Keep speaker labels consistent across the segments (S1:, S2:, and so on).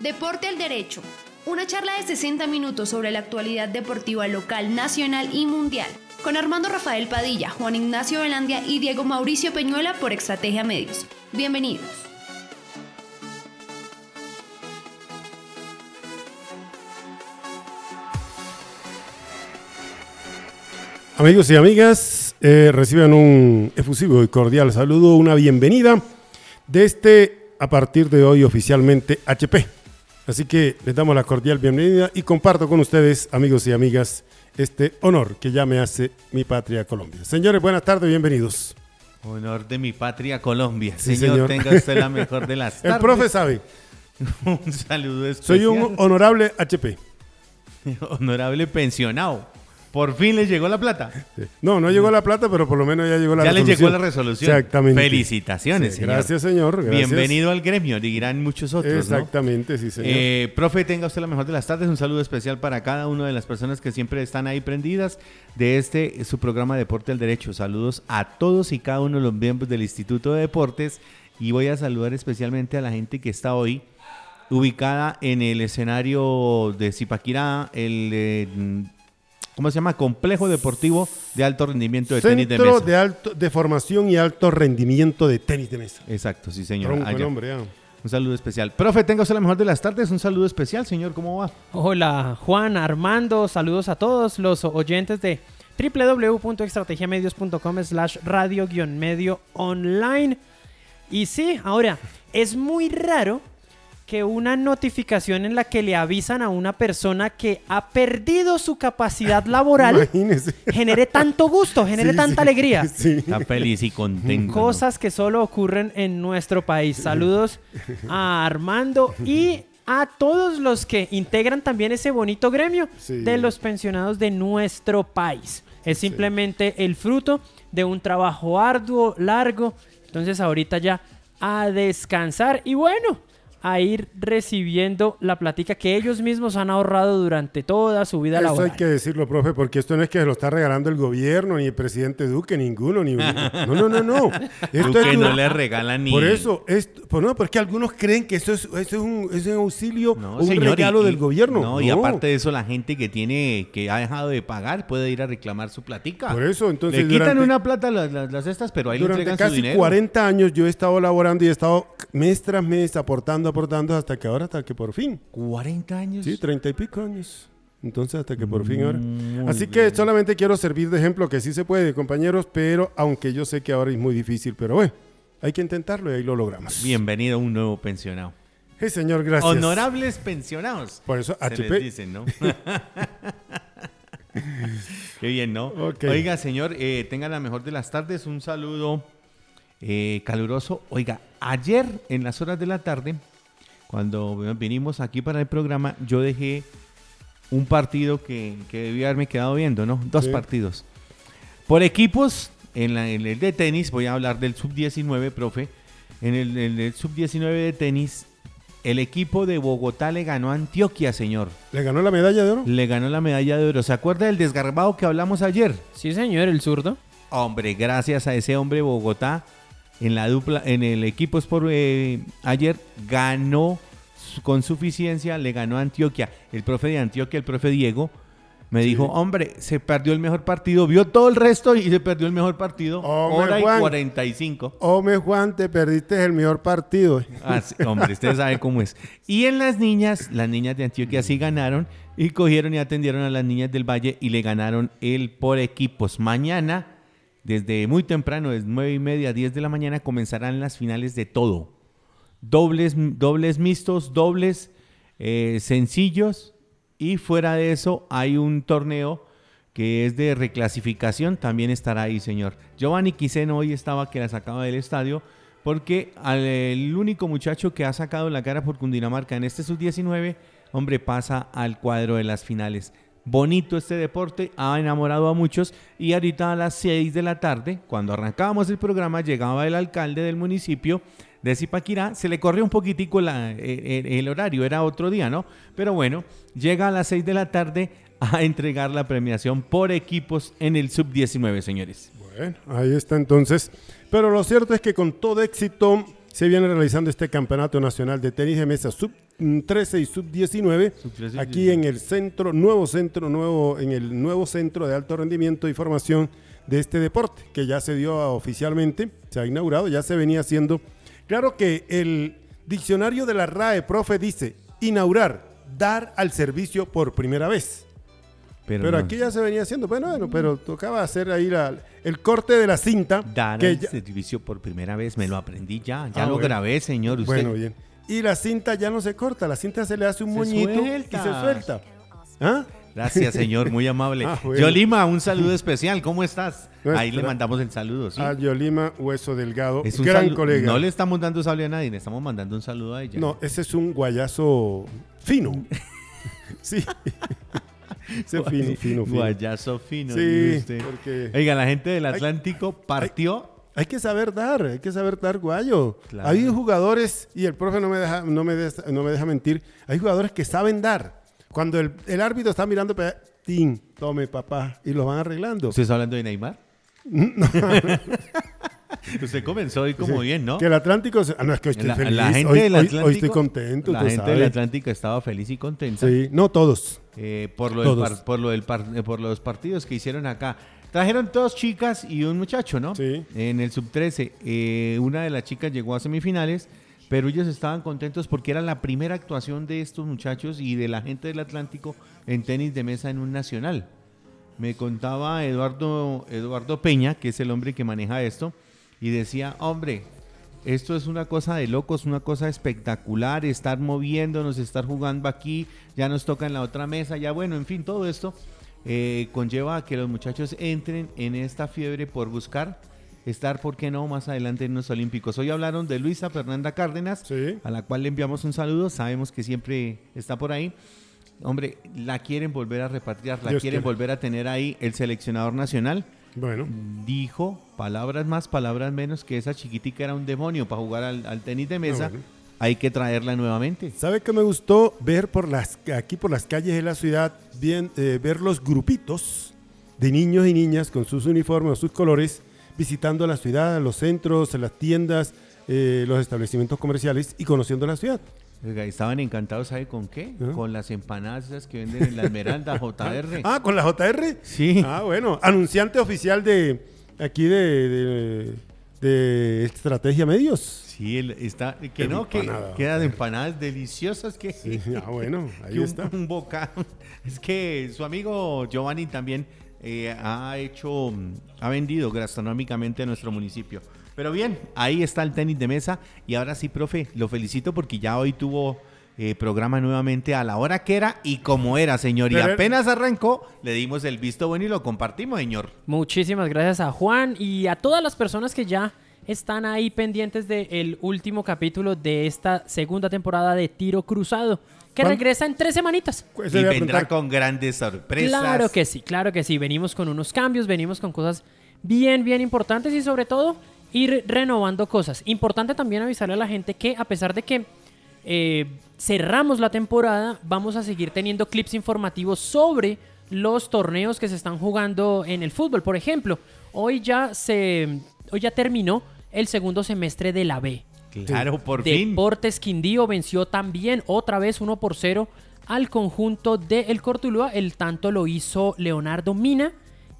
S1: Deporte al Derecho. Una charla de 60 minutos sobre la actualidad deportiva local, nacional y mundial. Con Armando Rafael Padilla, Juan Ignacio Velandia y Diego Mauricio Peñuela por Estrategia Medios. Bienvenidos.
S2: Amigos y amigas, eh, reciban un efusivo y cordial saludo, una bienvenida de este, a partir de hoy, oficialmente HP. Así que les damos la cordial bienvenida y comparto con ustedes, amigos y amigas, este honor que ya me hace mi patria Colombia. Señores, buenas tardes, bienvenidos.
S3: Honor de mi patria Colombia.
S2: Sí,
S3: señor,
S2: señor.
S3: tenga usted la mejor de las tardes.
S2: El profe sabe,
S3: un saludo especial.
S2: soy un honorable HP.
S3: honorable pensionado. Por fin les llegó la plata.
S2: Sí. No, no llegó la plata, pero por lo menos ya llegó la
S3: ya les
S2: resolución.
S3: llegó la resolución.
S2: Exactamente.
S3: Felicitaciones,
S2: Sí,
S3: señor.
S2: Gracias, señor. gracias.
S3: Bienvenido al gremio, dirán muchos otros, ¿no?
S2: Exactamente, sí, señor.
S3: Eh, profe, tenga usted la mejor de las tardes. Un saludo especial para cada una de las personas que siempre están ahí prendidas de este su programa Deporte al Derecho. Saludos a todos y cada uno de los miembros del Instituto de Deportes. Y voy a saludar especialmente a la gente que está hoy ubicada en el escenario de Zipaquirá, el eh, ¿cómo se llama? Complejo Deportivo de Alto Rendimiento de Tenis de
S2: Centro
S3: Mesa.
S2: de, alto, de formación y alto rendimiento de tenis de mesa.
S3: Exacto, sí, señor.
S2: Tronco el
S3: Allá.
S2: hombre.
S3: Un saludo especial. Profe, tenga usted la mejor de las tardes. Un saludo especial, señor. ¿Cómo va?
S4: Hola Juan, Armando, saludos a todos los oyentes de www.estrategiamedios.com slash radio-medio online. Y sí, ahora, es muy raro que una notificación en la que le avisan a una persona que ha perdido su capacidad laboral
S2: Imagínese.
S4: genere tanto gusto, genere
S2: Sí,
S4: tanta
S2: sí,
S4: alegría.
S2: Sí.
S3: Está feliz y contento.
S4: Cosas que solo ocurren en nuestro país. Saludos a Armando y a todos los que integran también ese bonito gremio
S2: Sí.
S4: de los pensionados de nuestro país. Es simplemente el fruto de un trabajo arduo, largo. Entonces ahorita ya a descansar y bueno, a ir recibiendo la platica que ellos mismos han ahorrado durante toda su vida
S2: Eso
S4: laboral.
S2: hay que decirlo, profe, porque esto no es que se lo está regalando el gobierno, ni el presidente Duque, ninguno, ni No, no, no, no. Esto
S3: Duque
S2: es
S3: no le regala ni.
S2: Por eso, esto, pues no, porque algunos creen que eso es, eso es, un, es un auxilio
S3: No,
S2: un
S3: señor,
S2: regalo
S3: y-
S2: del gobierno.
S3: No, y aparte de eso, la gente que tiene, que ha dejado de pagar, puede ir a reclamar su platica.
S2: Por eso, entonces,
S3: Le quitan una plata las, las, las estas, pero ahí le
S2: Durante
S3: entregan su
S2: casi
S3: dinero.
S2: 40 años yo he estado laborando y he estado mes tras mes aportando, aportando hasta que ahora, hasta que por fin.
S3: 40 años.
S2: Sí, treinta y pico años. Entonces, hasta que por fin ahora.
S3: Muy
S2: Así que
S3: bien.
S2: solamente quiero servir de ejemplo que sí se puede, compañeros, pero aunque yo sé que ahora es muy difícil, pero bueno, hay que intentarlo y ahí lo logramos.
S3: Bienvenido a un nuevo pensionado.
S2: Sí, señor, gracias.
S3: Honorables pensionados.
S2: Por eso,
S3: Se
S2: HP.
S3: les dicen, ¿no? Qué bien, ¿no? Oiga, señor, eh, tenga la mejor de las tardes. Un saludo eh, caluroso. Oiga, ayer en las horas de la tarde, cuando vinimos aquí para el programa, yo dejé un partido que, que debía haberme quedado viendo, ¿no? Dos
S2: Sí.
S3: partidos. Por equipos, en, la- en el de tenis, voy a hablar del sub-19, profe. En el, en el sub-19 de tenis, el equipo de Bogotá le ganó a Antioquia, señor.
S2: ¿Le ganó la medalla de oro?
S3: Le ganó la medalla de oro. ¿Se acuerda del desgarbado que hablamos ayer?
S4: Sí, señor, el zurdo.
S3: Hombre, gracias a ese hombre Bogotá en la dupla, en el equipo Sport eh, ayer ganó con suficiencia, le ganó a Antioquia. El profe de Antioquia, el profe Diego, me dijo, hombre, se perdió el mejor partido, vio todo el resto y se perdió el mejor partido.
S2: Hombre,
S3: hora y
S2: Juan.
S3: 45.
S2: Hombre, Juan, te perdiste el mejor partido.
S3: Ah, sí, hombre, usted sabe cómo es. Y en las niñas, las niñas de Antioquia sí ganaron y cogieron y atendieron a las niñas del Valle y le ganaron el por equipos. Mañana, desde muy temprano, desde 9 y media, 10 de la mañana, comenzarán las finales de todo. Dobles, dobles mixtos, dobles eh, sencillos y fuera de eso hay un torneo que es de reclasificación, también estará ahí, señor. Giovanni Quiseno hoy estaba que la sacaba del estadio porque al- el único muchacho que ha sacado la cara por Cundinamarca en este sub-19, hombre, pasa al cuadro de las finales. Bonito este deporte, ha enamorado a muchos y ahorita a las 6 de la tarde, cuando arrancábamos el programa, llegaba el alcalde del municipio de Zipaquirá, se le corrió un poquitico el, el horario, era otro día, ¿no? Pero bueno, llega a las 6 de la tarde a entregar la premiación por equipos en el sub-19, señores.
S2: Bueno, ahí está entonces. Pero lo cierto es que con todo éxito se viene realizando este campeonato nacional de tenis de mesa sub 13 y sub 19
S3: Sub 13 y
S2: aquí
S3: 19.
S2: en el centro, nuevo centro, nuevo, en el nuevo centro de alto rendimiento y formación de este deporte, que ya se dio oficialmente, se ha inaugurado, ya se venía haciendo. Claro que el diccionario de la RAE, profe, dice inaugurar, dar al servicio por primera vez. Pero,
S3: no.
S2: aquí ya se venía haciendo, bueno, bueno, pero tocaba hacer ahí la- el corte de la cinta.
S3: Dar
S2: que
S3: el
S2: ya-
S3: servicio por primera vez, me lo aprendí ya, ya
S2: Ah,
S3: lo
S2: bueno.
S3: grabé, señor. Usted.
S2: Bueno, bien. Y la cinta ya no se corta, la cinta se le hace un
S3: Se
S2: moñito
S3: suelta.
S2: y se suelta. ¿Ah?
S3: Gracias, señor, muy amable.
S2: Ah, bueno.
S3: Yolima, un saludo especial, ¿cómo estás?
S2: Nuestra-
S3: Ahí le mandamos el saludo, ¿sí?
S2: A Yolima Hueso Delgado,
S3: Es un
S2: gran colega.
S3: No le estamos dando saludo a nadie, le estamos mandando un saludo a ella.
S2: No, ese es un guayazo fino. sí. ese fino, fino, fino.
S3: Guayazo fino.
S2: Sí,
S3: usted.
S2: porque
S3: Oiga, la gente del Atlántico partió.
S2: Hay que saber dar, hay que saber dar guayo.
S3: Claro.
S2: Hay jugadores, y el profe no me deja, no me deja, no me deja mentir, hay jugadores que saben dar. Cuando el, el árbitro está mirando, tin, tome papá, y lo van arreglando.
S3: ¿Usted está hablando de Neymar? Usted comenzó hoy como
S2: Sí,
S3: bien, ¿no?
S2: Que el Atlántico, se- ah, no es que hoy estoy
S3: La,
S2: feliz,
S3: la gente
S2: hoy,
S3: del Atlántico.
S2: hoy estoy contento,
S3: La gente del. Atlántico estaba feliz y contenta.
S2: Sí, no todos.
S3: eh, por, lo del
S2: Todos.
S3: par- por, lo del par- eh, por los partidos que hicieron acá. Trajeron dos chicas y un muchacho, ¿no?
S2: Sí.
S3: En el sub-13. eh, una de las chicas llegó a semifinales, pero ellos estaban contentos porque era la primera actuación de estos muchachos y de la gente del Atlántico en tenis de mesa en un nacional. Me contaba Eduardo, Eduardo Peña, que es el hombre que maneja esto, y decía, hombre, esto es una cosa de locos, una cosa espectacular, estar moviéndonos, estar jugando aquí, ya nos toca en la otra mesa, ya bueno, en fin, todo esto eh, conlleva a que los muchachos entren en esta fiebre por buscar estar, ¿por qué no?, más adelante en los Olímpicos. Hoy hablaron de Luisa Fernanda Cárdenas,
S2: Sí.
S3: a la cual le enviamos un saludo, sabemos que siempre está por ahí. Hombre, la quieren volver a repatriar, la
S2: Dios
S3: quieren volver a tener ahí el seleccionador nacional
S2: Bueno,
S3: dijo, palabras más, palabras menos, que esa chiquitica era un demonio para jugar al, al tenis de mesa.
S2: Ah, bueno.
S3: Hay que traerla nuevamente.
S2: ¿sabe qué me gustó ver por las aquí por las calles de la ciudad, bien, eh, ver los grupitos de niños y niñas con sus uniformes, sus colores, visitando la ciudad, los centros, las tiendas, eh, los establecimientos comerciales y conociendo la ciudad.
S3: Oiga, estaban encantados, ¿sabe con qué?
S2: ¿Ah?
S3: Con las empanadas esas que venden en la Esmeralda JR.
S2: Ah, con la JR.
S3: Sí.
S2: Ah, bueno, anunciante oficial de aquí de, de, de Estrategia Medios.
S3: Sí, el- está, que no, que quedan empanadas deliciosas que,
S2: Sí, ah, bueno, ahí
S3: que un,
S2: está.
S3: un bocado. Es que su amigo Giovanni también eh, ha hecho, ha vendido gastronómicamente a nuestro municipio. Pero bien, ahí está el tenis de mesa. Y ahora sí, profe, lo felicito porque ya hoy tuvo eh, programa nuevamente a la hora que era y como era, señor. Y apenas arrancó, le dimos el visto bueno y lo compartimos, señor.
S4: Muchísimas gracias a Juan y a todas las personas que ya están ahí pendientes del último capítulo de esta segunda temporada de Tiro Cruzado, que
S2: ¿Cuán-
S4: regresa en tres semanitas.
S2: Pues,
S3: y vendrá con grandes sorpresas.
S4: Claro que sí, claro que sí. Venimos con unos cambios, venimos con cosas bien, bien importantes y sobre todo ir renovando cosas. Importante también avisarle a la gente que a pesar de que eh, cerramos la temporada, vamos a seguir teniendo clips informativos sobre los torneos que se están jugando en el fútbol. Por ejemplo, hoy ya se, hoy ya terminó el segundo semestre de la B.
S3: Claro, por fin.
S4: Deportes Quindío venció también otra vez 1 por 0 al conjunto de El Cortuluá. El tanto lo hizo Leonardo Mina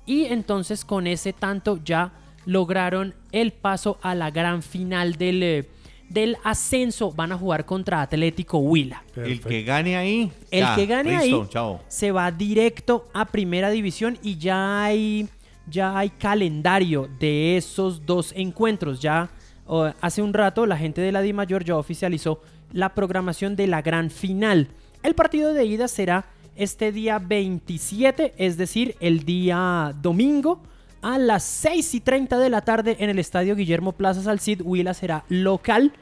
S4: y entonces con ese tanto ya lograron el paso a la gran final del, eh, del ascenso. Van a jugar contra Atlético Huila.
S3: El que gane ahí.
S4: El
S3: ya,
S4: que gane
S3: listo,
S4: ahí
S3: chao.
S4: se va directo a primera división y ya hay, ya hay calendario de esos dos encuentros. Ya oh, hace un rato la gente de la Di Mayor ya oficializó la programación de la gran final. El partido de ida será este día 27, es decir, el día domingo a las 6 y 30 de la tarde en el estadio Guillermo Plaza Salcid. Huila será local.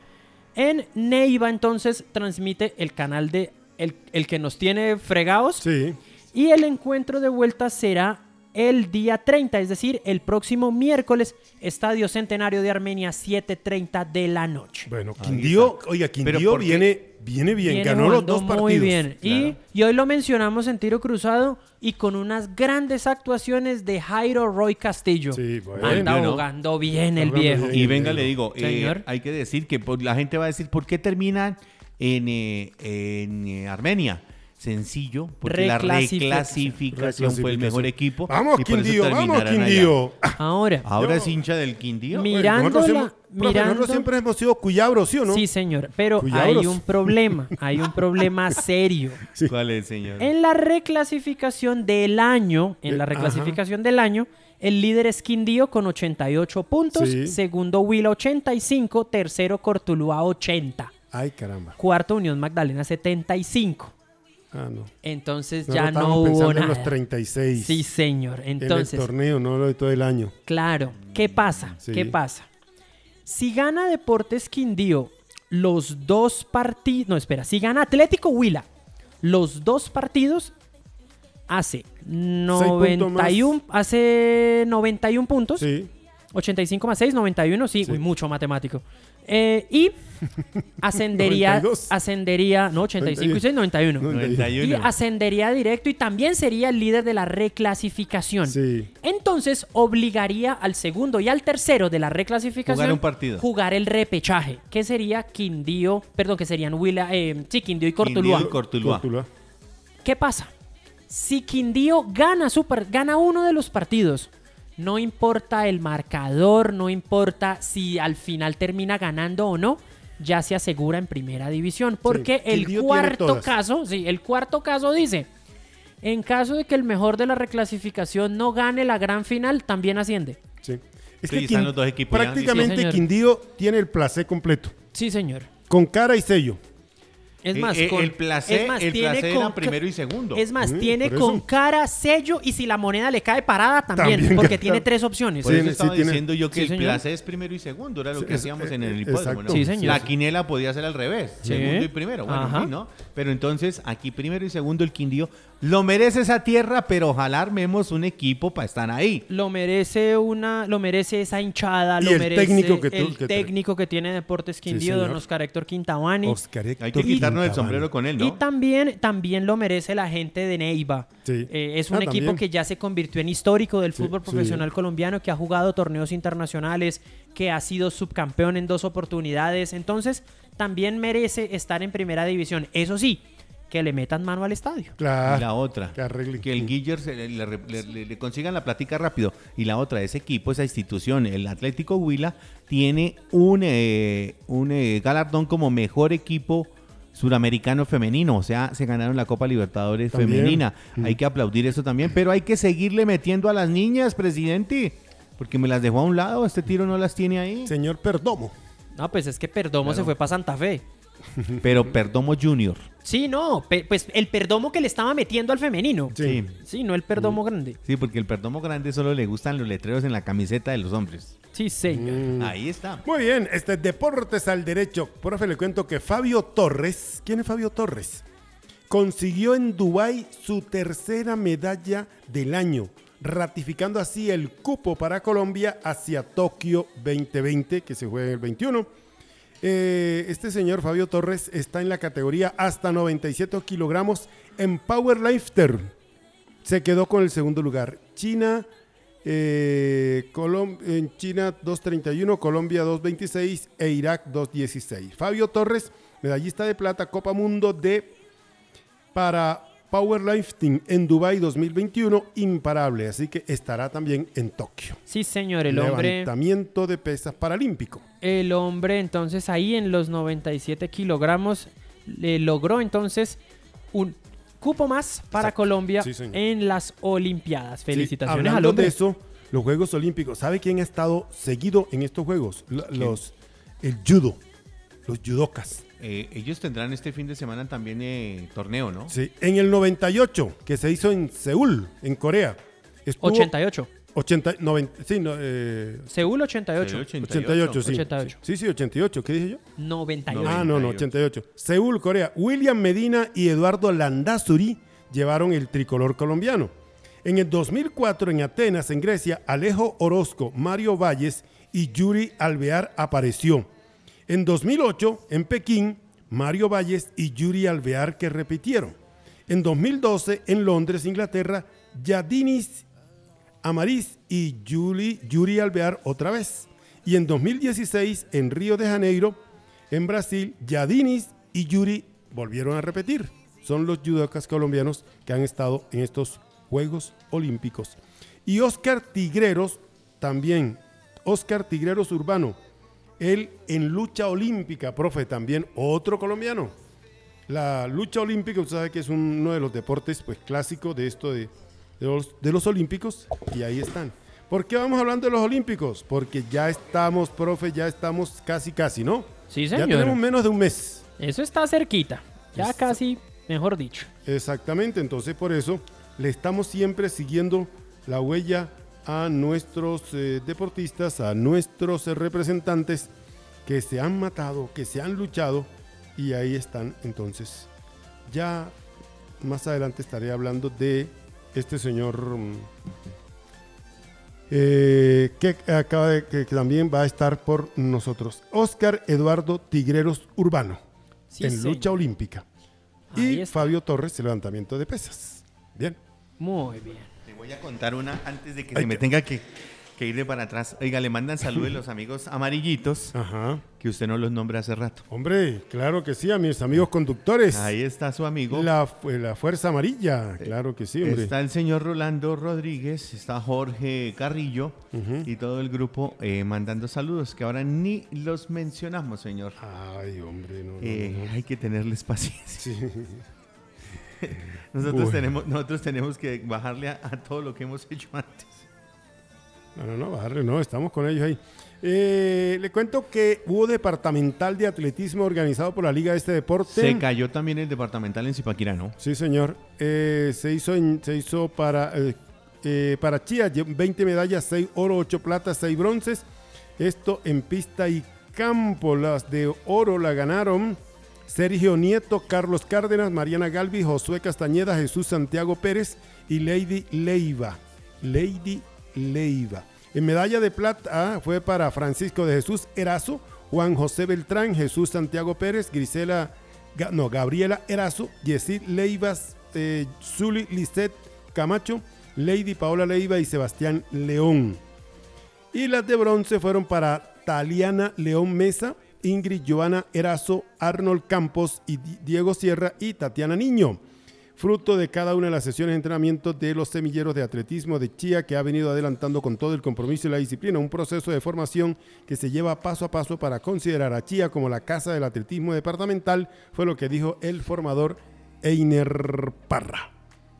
S4: En Neiva entonces transmite el canal de el, el que nos tiene fregados.
S2: Sí,
S4: Y el encuentro de vuelta será el día 30, es decir, el próximo miércoles, Estadio Centenario de Armenia, 7.30 de la noche.
S2: Bueno, Quindío, oiga, Quindío viene, viene bien,
S4: Viene
S2: ganó los dos partidos.
S4: Muy bien. Y,
S3: Claro.
S4: y hoy lo mencionamos en tiro cruzado y con unas grandes actuaciones de Jairo Roy Castillo.
S2: Sí, bueno.
S4: Anda
S3: Bueno.
S4: jugando bien el viejo.
S2: bien.
S3: Y venga, le digo, eh,
S4: Señor.
S3: hay que decir que por- la gente va a decir, ¿por qué terminan en, eh, en, eh, Armenia? Sencillo, porque la
S4: Reclasificación.
S3: reclasificación fue el mejor equipo.
S2: Vamos, Quindío, vamos,
S3: allá.
S2: Quindío.
S4: Ahora,
S3: Ahora
S2: Yo-
S3: es hincha del Quindío.
S2: Profe,
S4: mirando-
S2: nosotros siempre hemos sido cuyabros, ¿sí o no?
S4: sí, señor, pero
S2: Cuyabros.
S4: hay un problema, hay un problema serio.
S2: Sí.
S3: ¿Cuál es, señor?
S4: En la reclasificación del año, en la
S2: Eh,
S4: reclasificación del año, el líder es Quindío con 88 puntos,
S2: Sí.
S4: segundo Huila 85, tercero Cortuluá 80,
S2: Ay, caramba.
S4: cuarto Unión Magdalena 75.
S2: Ah, no.
S4: Entonces
S2: Nosotros
S4: ya no hubo nada.
S2: en los 36.
S4: Sí, señor.
S2: en el
S4: Entonces,
S2: torneo, no lo de todo el año.
S4: claro, ¿qué pasa?
S2: Sí.
S4: ¿Qué pasa? Si gana Deportes Quindío los dos partidos, no, espera, si gana Atlético Huila los dos partidos hace
S2: puntos
S4: 91 hace 91 puntos,
S2: Sí.
S4: 85 más 6, 91, sí,
S2: Sí.
S4: uy, mucho matemático. Eh, y ascendería
S2: 92.
S4: ascendería, no, 85 y 6, 91.
S2: No,
S4: Y
S3: 91.
S4: ascendería directo y también sería el líder de la reclasificación.
S2: Sí.
S4: Entonces obligaría al segundo y al tercero de la reclasificación
S3: Jugar un partido.
S4: jugar el repechaje, que sería Quindío, perdón, que serían Huila, eh, sí, Quindío y Cortuluá.
S3: Quindío y Cortuluá.
S2: Cortuluá.
S4: ¿Qué pasa? Si Quindío gana, su par- gana uno de los partidos, no importa el marcador, no importa si al final termina ganando o no, ya se asegura en primera división. Porque el cuarto caso, sí, el cuarto caso dice, en caso de que el mejor de la reclasificación no gane la gran final, también asciende.
S2: Sí. Es
S3: Sí,
S2: que
S3: están los dos equipos
S2: prácticamente
S4: Sí.
S2: Quindío tiene el placé completo.
S4: Sí, señor.
S2: Con cara y sello.
S4: Es
S3: Eh,
S4: más,
S3: eh,
S4: con-
S3: el placer,
S4: es más,
S3: el
S4: tiene
S3: placer
S4: con
S3: era
S4: ca-
S3: primero y segundo.
S4: Es más,
S2: Mm,
S4: tiene con
S2: eso.
S4: cara, sello y si la moneda le cae parada también,
S2: También
S4: porque tiene tres opciones.
S3: Por
S2: Sí,
S3: eso
S2: sí,
S3: estaba
S2: tiene-
S3: diciendo yo que
S4: Sí,
S3: el
S4: señor.
S3: placer es primero y segundo, era lo que
S2: es-
S3: hacíamos en el
S2: eh,
S3: hipódromo.
S2: exacto.
S3: ¿no?
S4: Sí, señor.
S3: La quinela podía ser al revés,
S4: Sí.
S3: segundo y primero, bueno, ¿no? Pero entonces aquí primero y segundo el Quindío lo merece esa tierra, pero ojalá armemos un equipo para estar ahí.
S4: Lo merece una, lo merece esa hinchada,
S2: Y
S4: lo
S2: el
S4: merece
S2: técnico que tú-
S4: el
S2: que trae.
S4: técnico que tiene Deportes Quindío, don Oscar Héctor Quintabani.
S2: Oscar
S3: Hay que quitarnos el sombrero con él, ¿no?
S4: Y también, también lo merece la gente de Neiva.
S2: Sí.
S4: Eh, es un
S2: Ah,
S4: equipo
S2: también.
S4: que ya se convirtió en histórico del fútbol
S2: sí.
S4: profesional colombiano, que ha jugado torneos internacionales, que ha sido subcampeón en dos oportunidades. Entonces, también merece estar en primera división. Eso sí, que le metan mano al estadio.
S2: Claro.
S3: y la otra,
S2: que arreglen.
S3: que el Guiller le, le- le- le- le consigan la platica rápido. Y la otra, ese equipo, esa institución, el Atlético Huila, tiene un, eh, un eh, galardón como mejor equipo suramericano femenino. O sea, se ganaron la Copa Libertadores
S2: También.
S3: femenina.
S2: Mm.
S3: Hay que aplaudir eso también. Pero hay que seguirle metiendo a las niñas, presidente. Porque me las dejó a un lado. Este tiro no las tiene ahí.
S2: Señor Perdomo.
S4: No, pues es que Perdomo
S3: Claro.
S4: se fue para Santa Fe.
S3: Pero Perdomo Junior.
S4: Sí, no, pe- pues el Perdomo que le estaba metiendo al femenino.
S2: Sí.
S4: Sí, no el Perdomo grande.
S3: Sí, porque el Perdomo grande solo le gustan los letreros en la camiseta de los hombres.
S4: Sí, señor.
S2: Mm.
S3: Ahí está.
S2: Muy bien, este Deportes al Derecho. Profe, le cuento que Fabio Torres, ¿quién es Fabio Torres? Consiguió en Dubái su tercera medalla del año, ratificando así el cupo para Colombia hacia Tokio 2020, que se juega en el 21. Eh, este señor Fabio Torres está en la categoría hasta 97 kilogramos en Powerlifter. Se quedó con el segundo lugar. China, eh, Colom- en China 2.31, Colombia 2.26 e Irak 2.16. Fabio Torres, medallista de plata, Copa Mundo de para Powerlifting en Dubai 2021, imparable. Así que estará también en Tokio.
S4: Sí, señor, el hombre.
S2: Levantamiento de pesas paralímpico.
S4: El hombre entonces ahí en los 97 kilogramos le logró entonces un cupo más para
S2: Exacto.
S4: Colombia
S2: Sí,
S4: en las Olimpiadas.
S2: Sí,
S4: Felicitaciones
S2: hablando
S4: hombre.
S2: de eso, los Juegos Olímpicos. ¿Sabe quién ha estado seguido en estos Juegos? Los, el judo, los judocas.
S3: Eh, ellos tendrán este fin de semana también eh, torneo, ¿no?
S2: Sí, en el 98, que se hizo en Seúl, en Corea. estuvo
S4: 88.
S2: 80, 90, sí, no, eh,
S4: Seúl 88.
S3: Sí,
S2: 88, sí.
S4: 88.
S2: Sí, sí, 88, ¿qué dije yo?
S4: 98.
S2: Ah, no, no, 88. Seúl, Corea. William Medina y Eduardo Landazuri llevaron el tricolor colombiano. En el 2004 en Atenas, en Grecia, Alejo Orozco, Mario Valles y Yuri Alvear apareció. En 2008 en Pekín, Mario Valles y Yuri Alvear que repitieron. En 2012 en Londres, Inglaterra, Yadinis Amariz y Yuri, Alvear otra vez. Y en 2016 en Río de Janeiro, en Brasil, Yadinis y Yuri volvieron a repetir. Son los judocas colombianos que han estado en estos Juegos Olímpicos. Y Oscar Tigreros, también, Oscar Tigreros Urbano, él en lucha olímpica, profe, también otro colombiano. La lucha olímpica, usted sabe que es uno de los deportes pues, clásicos de esto de, de los, de los olímpicos, y ahí están. ¿Por qué vamos hablando de los olímpicos? Porque ya estamos, profe, ya estamos casi, casi, ¿no?
S4: Sí,
S2: Ya
S4: señor.
S2: tenemos menos de un mes.
S4: Eso está cerquita. Ya casi, mejor dicho.
S2: Exactamente, entonces por eso le estamos siempre siguiendo la huella a nuestros eh, deportistas, a nuestros eh, representantes que se han matado, que se han luchado y ahí están. Entonces, ya más adelante estaré hablando de este señor mm, eh, que acaba de que, también va a estar por nosotros, Oscar Eduardo Tigreros Urbano
S4: Sí,
S2: en
S4: señor.
S2: lucha olímpica.
S4: Ahí
S2: Y
S4: está.
S2: Fabio Torres, levantamiento de pesas. Bien.
S4: Muy bien.
S3: Te voy a contar una antes de que
S2: Ay,
S3: se me tenga que, que ir de para atrás. Oiga, le mandan saludos los amigos amarillitos
S2: Ajá.
S3: que usted no los nombra hace rato.
S2: Hombre, claro que sí, a mis amigos conductores.
S3: Ahí está su amigo.
S2: La, fu- la Fuerza Amarilla, claro que sí, hombre.
S3: Está el señor Rolando Rodríguez, está Jorge Carrillo y todo el grupo eh, mandando saludos, que ahora ni los mencionamos, señor.
S2: Ay, hombre, no, no,
S3: Eh,
S2: no, no.
S3: Hay que tenerles paciencia.
S2: Sí.
S3: Nosotros,
S2: Bueno.
S3: tenemos, nosotros tenemos que bajarle a, a todo lo que hemos hecho antes.
S2: No, no, no, bajarle, no, estamos con ellos ahí. Eh, le cuento que hubo departamental de atletismo organizado por la Liga de este deporte.
S3: Se cayó también el departamental en Zipaquirá, ¿no?
S2: Sí, señor. Eh, se, hizo en- se hizo para, eh, para Chía, lle- 20 medallas, 6 oro, 8 plata, 6 bronces. Esto en pista y campo. Las de oro la ganaron Sergio Nieto, Carlos Cárdenas, Mariana Galvi, Josué Castañeda, Jesús Santiago Pérez y Lady Leiva. Lady Leiva. En medalla de plata ah, fue para Francisco de Jesús Erazo, Juan José Beltrán, Jesús Santiago Pérez, Grisela, no, Gabriela Erazo, Yesid Leivas, eh, Zuli Lisset Camacho, Lady Paola Leiva y Sebastián León. Y las de bronce fueron para Taliana León Mesa, Ingrid Joana Erazo, Arnold Campos y Di- Diego Sierra y Tatiana Niño. Fruto de cada una de las sesiones de entrenamiento de los semilleros de atletismo de Chía que ha venido adelantando con todo el compromiso y la disciplina, un proceso de formación que se lleva paso a paso para considerar a Chía como la casa del atletismo departamental, fue lo que dijo el formador Einer Parra.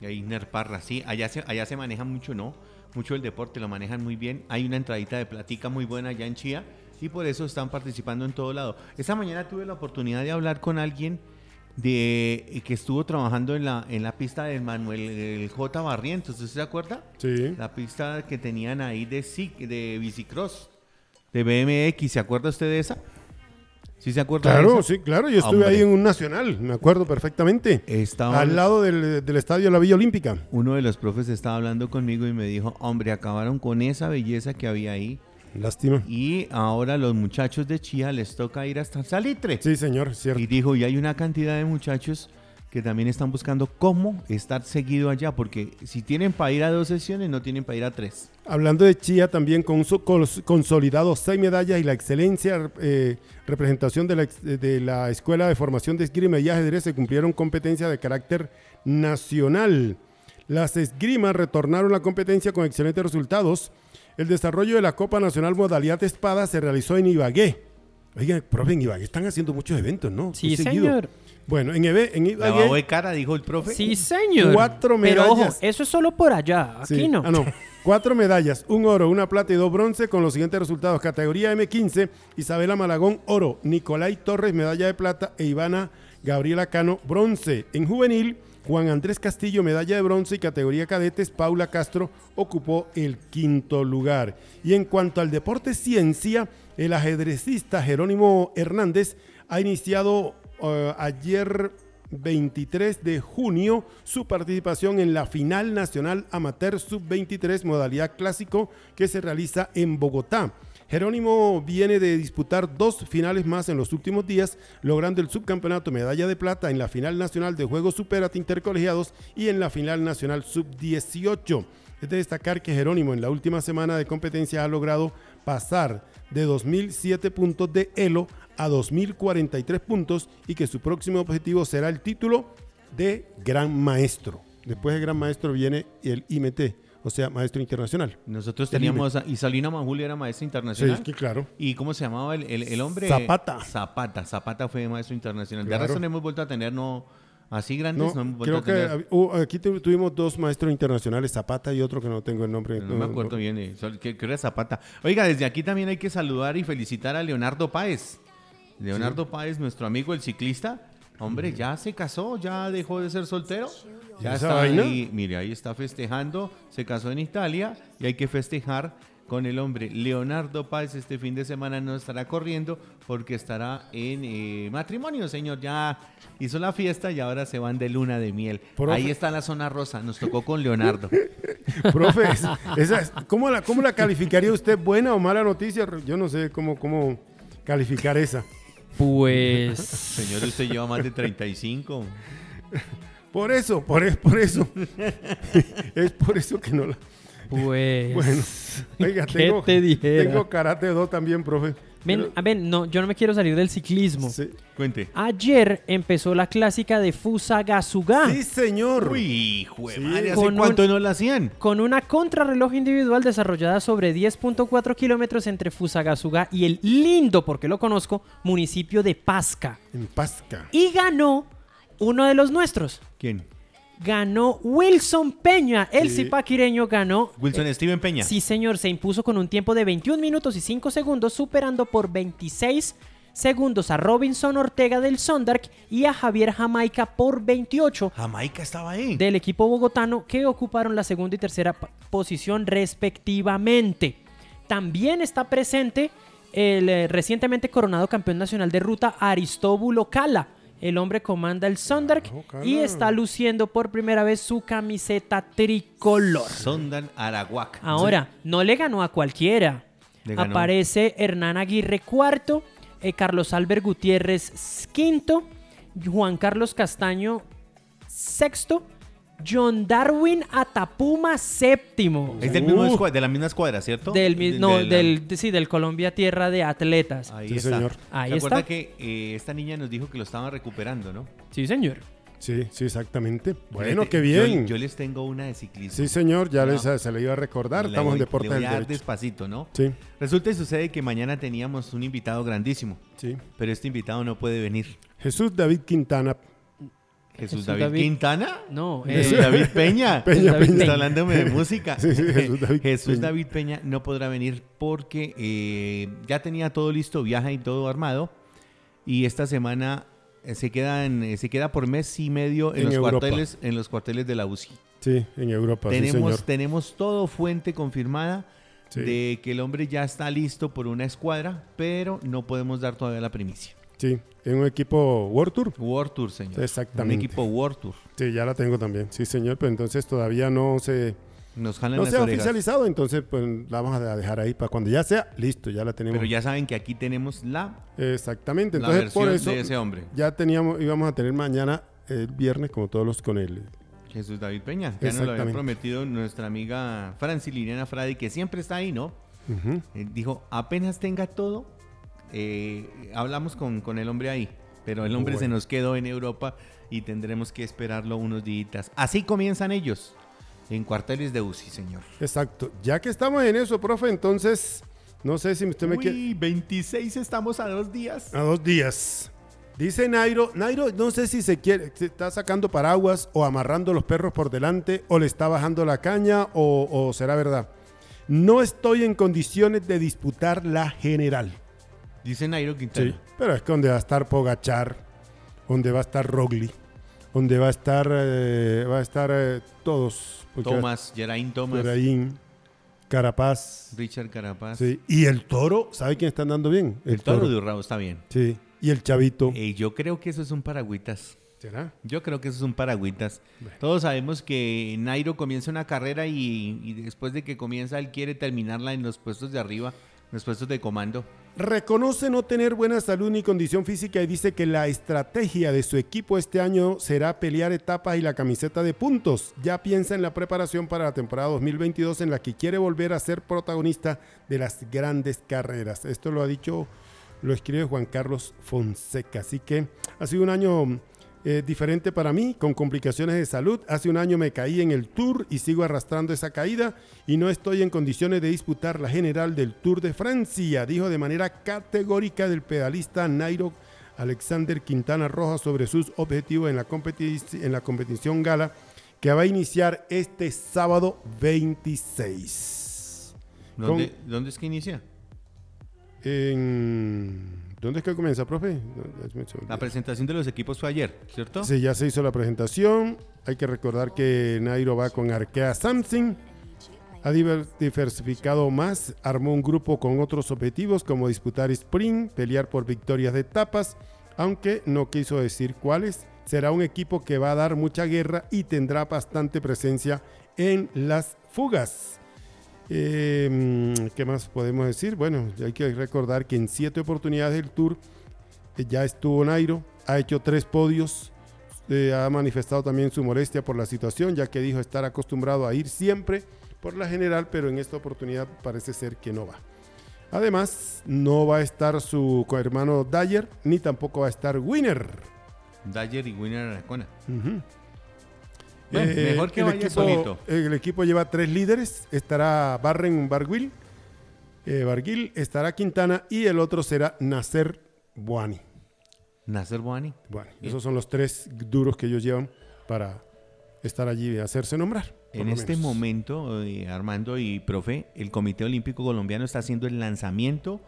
S3: Einer Parra, sí, allá se, allá se maneja mucho, ¿no? Mucho el deporte, lo manejan muy bien. Hay una entradita de platica muy buena allá en Chía y por eso están participando en todo lado. Esta mañana tuve la oportunidad de hablar con alguien de que estuvo trabajando en la, en la pista del Manuel el J. Barrientos, ¿usted se acuerda?
S2: Sí.
S3: La pista que tenían ahí de, de bicicross, de BMX, ¿se acuerda usted de esa? ¿Sí se acuerda de
S2: Claro,
S3: esa?
S2: sí, claro. Yo estuve
S3: Hombre.
S2: ahí en un nacional, me acuerdo perfectamente.
S3: Estaba-
S2: Al lado del, del estadio de la Villa Olímpica.
S3: Uno de los profes estaba hablando conmigo y me dijo, hombre, acabaron con esa belleza que había ahí.
S2: Lástima.
S3: Y ahora los muchachos de Chía les toca ir hasta Salitre.
S2: Sí, señor, cierto.
S3: Y dijo, y hay una cantidad de muchachos que también están buscando cómo estar seguido allá, porque si tienen para ir a dos sesiones, no tienen para ir a tres.
S2: Hablando de Chía, también con su cons- consolidado seis medallas y la excelencia eh, representación de la, ex- de la Escuela de Formación de Esgrima y Ajedrez se cumplieron competencias de carácter nacional. Las esgrimas retornaron la competencia con excelentes resultados. El desarrollo de la Copa Nacional Modalidad Espada se realizó en Ibagué. Oiga, profe, en Ibagué están haciendo muchos eventos, ¿no?
S4: Sí, señor.
S2: Bueno, en, Ebe- en Ibagué...
S3: de cara, dijo el profe.
S4: Sí, señor.
S2: Cuatro
S4: Pero ojo,
S2: medallas.
S4: eso es solo por allá. Aquí
S2: Sí.
S4: no.
S2: Ah, no. Cuatro medallas, un oro, una plata y dos bronce con los siguientes resultados. Categoría M15, Isabela Malagón, oro. Nicolai Torres, medalla de plata. E Ivana Gabriela Cano, bronce. En juvenil, Juan Andrés Castillo, medalla de bronce. Y categoría cadetes, Paula Castro ocupó el quinto lugar. Y en cuanto al deporte ciencia, el ajedrecista Jerónimo Hernández ha iniciado eh, ayer 23 de junio su participación en la final nacional amateur sub-23 modalidad clásico que se realiza en Bogotá. Jerónimo viene de disputar dos finales más en los últimos días, logrando el subcampeonato medalla de plata en la final nacional de Juegos Superat Intercolegiados y en la final nacional sub-18. Es de destacar que Jerónimo en la última semana de competencia ha logrado pasar de 2.007 puntos de Elo a 2.043 puntos y que su próximo objetivo será el título de Gran Maestro. Después de Gran Maestro viene el IMT, o sea, Maestro Internacional.
S3: Nosotros teníamos, a, y Salina Manjuli era maestro internacional.
S2: Sí, que claro.
S3: ¿Y cómo se llamaba el, el- el hombre?
S2: Zapata.
S3: Zapata, Zapata fue maestro internacional.
S2: Claro.
S3: De no hemos vuelto a tener, no, así grandes, no,
S2: No,
S3: hemos vuelto
S2: creo
S3: a
S2: que
S3: tener.
S2: uh, aquí tu- tuvimos dos maestros internacionales, Zapata y otro que no tengo el nombre.
S3: No me acuerdo bien, eh, que, que era Zapata. Oiga, desde aquí también hay que saludar y felicitar a Leonardo Páez. Leonardo Páez, nuestro amigo el ciclista. Hombre, ya se casó, ya dejó de ser soltero.
S2: ¿Y
S3: Ya está ahí, mire, ahí está festejando. Se casó en Italia y hay que festejar con el hombre. Leonardo Páez este fin de semana no estará corriendo porque estará en eh, matrimonio, señor. Ya hizo la fiesta y ahora se van de luna de miel.
S2: Profe.
S3: Ahí está la zona rosa. Nos tocó con Leonardo.
S2: Profe, es- esa es- ¿cómo, la, ¿cómo la calificaría usted? ¿Buena o mala noticia? Yo no sé cómo, cómo calificar esa.
S4: Pues.
S3: Señor, usted lleva más de 35.
S2: Por eso, por, es- por eso. es por eso que no la...
S4: Pues.
S2: Bueno, oiga,
S4: ¿Qué
S2: tengo,
S4: te dijera?
S2: tengo karate 2 también, profe.
S4: Ven, a ver, no, yo no me quiero salir del ciclismo.
S2: Sí,
S3: Cuente.
S4: Ayer empezó la clásica de Fusagasuga.
S2: Sí, señor.
S3: Uy, jue
S2: Sí.
S3: madre, ¿hace
S4: Con
S3: cuánto
S4: un-
S3: no la hacían?
S4: Con una contrarreloj individual desarrollada sobre 10.4 kilómetros entre Fusagasuga y el lindo, porque lo conozco, municipio de Pasca.
S2: En Pasca.
S4: Y ganó uno de los nuestros.
S3: ¿Quién?
S4: Ganó Wilson Peña. El
S2: Sí.
S4: ganó.
S3: Wilson Steven Peña.
S4: Sí, señor, se impuso con un tiempo de 21 minutos y 5 segundos, superando por 26 segundos a Robinson Ortega del Sondark y a Javier Jamaica por 28
S3: Jamaica estaba ahí.
S4: del equipo bogotano que ocuparon la segunda y tercera posición respectivamente. También está presente el eh, recientemente coronado campeón nacional de ruta Aristóbulo Cala. El hombre comanda el Sondark
S2: Oh,
S4: y está luciendo por primera vez su camiseta tricolor.
S3: Sondan Araguac.
S4: Ahora, no le ganó a cualquiera.
S3: Le ganó.
S4: Aparece Hernán Aguirre cuarto, eh, Carlos Albert Gutiérrez quinto, Juan Carlos Castaño sexto, John Darwin Atapuma séptimo.
S3: Es del mismo
S2: Uh.
S3: escua- de la misma escuadra, ¿cierto?
S4: Del, mi-
S3: De-
S4: no,
S3: de la-
S4: del, de- sí, del Colombia Tierra de Atletas.
S3: Ahí
S2: Sí,
S3: está.
S2: señor.
S4: Ahí
S3: ¿Se acuerda
S4: está.
S3: que eh, esta niña nos dijo que lo estaban recuperando, no?
S4: Sí, señor.
S2: Sí, sí, exactamente. Bueno,
S3: Fíjate,
S2: qué bien.
S3: Yo, yo les tengo una de ciclismo.
S2: Sí, señor, ya
S3: No.
S2: les, se le iba a recordar.
S3: Le
S2: Estamos
S3: voy-
S2: en Deportes
S3: le voy
S2: del
S3: a dar
S2: Derecho.
S3: despacito, ¿no?
S2: Sí,
S3: Resulta y sucede que mañana teníamos un invitado grandísimo,
S2: sí.
S3: pero este invitado no puede venir.
S2: Jesús David Quintana.
S3: Jesús,
S4: Jesús
S3: David,
S4: David-
S3: Quintana.
S4: No,
S3: Jesús
S4: eh,
S3: David Peña.
S2: Peña,
S4: David
S3: Está hablándome de música.
S2: Sí, sí, Jesús David
S3: Jesús
S2: Peña.
S3: David Peña no podrá venir porque eh, ya tenía todo listo, viaja y todo armado. Y esta semana eh, se eh, se queda por mes y medio en,
S2: En
S3: los,
S2: Europa.
S3: cuarteles, en los cuarteles de la UCI.
S2: Sí, en Europa, sí, señor.
S3: tenemos, tenemos todo fuente confirmada
S2: Sí.
S3: de que el hombre ya está listo por una escuadra, pero no podemos dar todavía la primicia.
S2: Sí, en un equipo World Tour.
S3: World Tour, señor.
S2: Exactamente.
S3: Un equipo World Tour.
S2: Sí, ya la tengo también. Sí, señor, pero entonces todavía no se,
S3: Nos jalan
S2: no
S3: las
S2: se ha
S3: orejas.
S2: oficializado, entonces pues la vamos a dejar ahí para cuando ya sea, listo, ya la tenemos.
S3: Pero ya saben que aquí tenemos la,
S2: Exactamente,
S3: la
S2: entonces por eso
S3: de ese hombre.
S2: ya teníamos, íbamos a tener mañana el viernes como todos los con él.
S3: Jesús David Peña. Ya nos lo había prometido nuestra amiga Franci Liliana Fradi, que siempre está ahí, ¿no? Eh, dijo, apenas tenga todo, eh, hablamos con, con el hombre ahí. Pero el hombre se
S2: Bueno.
S3: nos quedó en Europa y tendremos que esperarlo unos días. Así comienzan ellos, en cuarteles de UCI, señor.
S2: Exacto. Ya que estamos en eso, profe, entonces no sé si usted me quiere
S3: Uy, 26 estamos a dos días.
S2: a dos días. Dice Nairo, Nairo, no sé si se quiere, se está sacando paraguas o amarrando los perros por delante o le está bajando la caña o, o será verdad. No estoy en condiciones de disputar la general.
S3: Dice Nairo Quintana.
S2: Pero es que donde va a estar Pogachar, donde va a estar Rogli, donde va a estar, eh, va a estar eh, todos.
S3: Thomas, Geraint Thomas,
S2: Geraint, Carapaz.
S3: Richard Carapaz.
S2: Sí. Y el toro, ¿sabe quién están dando bien?
S3: El toro de Urrao está bien.
S2: Sí. Y el chavito.
S3: Eh, yo creo que eso es un paragüitas.
S2: ¿Será?
S3: Yo creo que eso es un paragüitas. Todos sabemos que Nairo comienza una carrera y, y después de que comienza él quiere terminarla en los puestos de arriba, en los puestos de comando.
S2: Reconoce no tener buena salud ni condición física y dice que la estrategia de su equipo este año será pelear etapas y la camiseta de puntos. Ya piensa en la preparación para la temporada 2022 en la que quiere volver a ser protagonista de las grandes carreras. Esto lo ha dicho, lo escribe Juan Carlos Fonseca. Así que ha sido un año eh, diferente para mí, con complicaciones de salud. Hace un año me caí en el Tour y sigo arrastrando esa caída y no estoy en condiciones de disputar la general del Tour de Francia, dijo de manera categórica del pedalista Nairo Alexander Quintana Roja sobre sus objetivos en la, competi- en la competición gala que va a iniciar este sábado 26.
S3: ¿Dónde, ¿dónde es que inicia?
S2: En- ¿Dónde es que comienza, profe?
S3: La presentación de los equipos fue ayer, ¿cierto?
S2: Sí, ya se hizo la presentación. Hay que recordar que Nairo va con Arkea Samsung. Ha diver- diversificado más, armó un grupo con otros objetivos como disputar sprint, pelear por victorias de etapas, aunque no quiso decir cuáles. Será un equipo que va a dar mucha guerra y tendrá bastante presencia en las fugas. Eh, ¿Qué más podemos decir? Bueno, hay que recordar que en siete oportunidades del Tour eh, ya estuvo Nairo, ha hecho tres podios, eh, ha manifestado también su molestia por la situación, ya que dijo estar acostumbrado a ir siempre por la general, pero en esta oportunidad parece ser que no va. Además, no va a estar su hermano Dyer, ni tampoco va a estar Winner.
S3: Dyer y Winner Aracona.
S2: Ujú.
S3: Bueno,
S2: Eh,
S3: mejor que
S2: el
S3: vaya
S2: equipo,
S3: solito.
S2: El equipo lleva tres líderes. Estará Barren Barguil, eh, Barguil, estará Quintana y el otro será Nasser Buani.
S3: Nasser Boani.
S2: Bueno,
S3: Bien.
S2: esos son los tres duros que ellos llevan para estar allí y hacerse nombrar.
S3: En este
S2: menos.
S3: momento, eh, Armando y profe, el Comité Olímpico Colombiano está haciendo el lanzamiento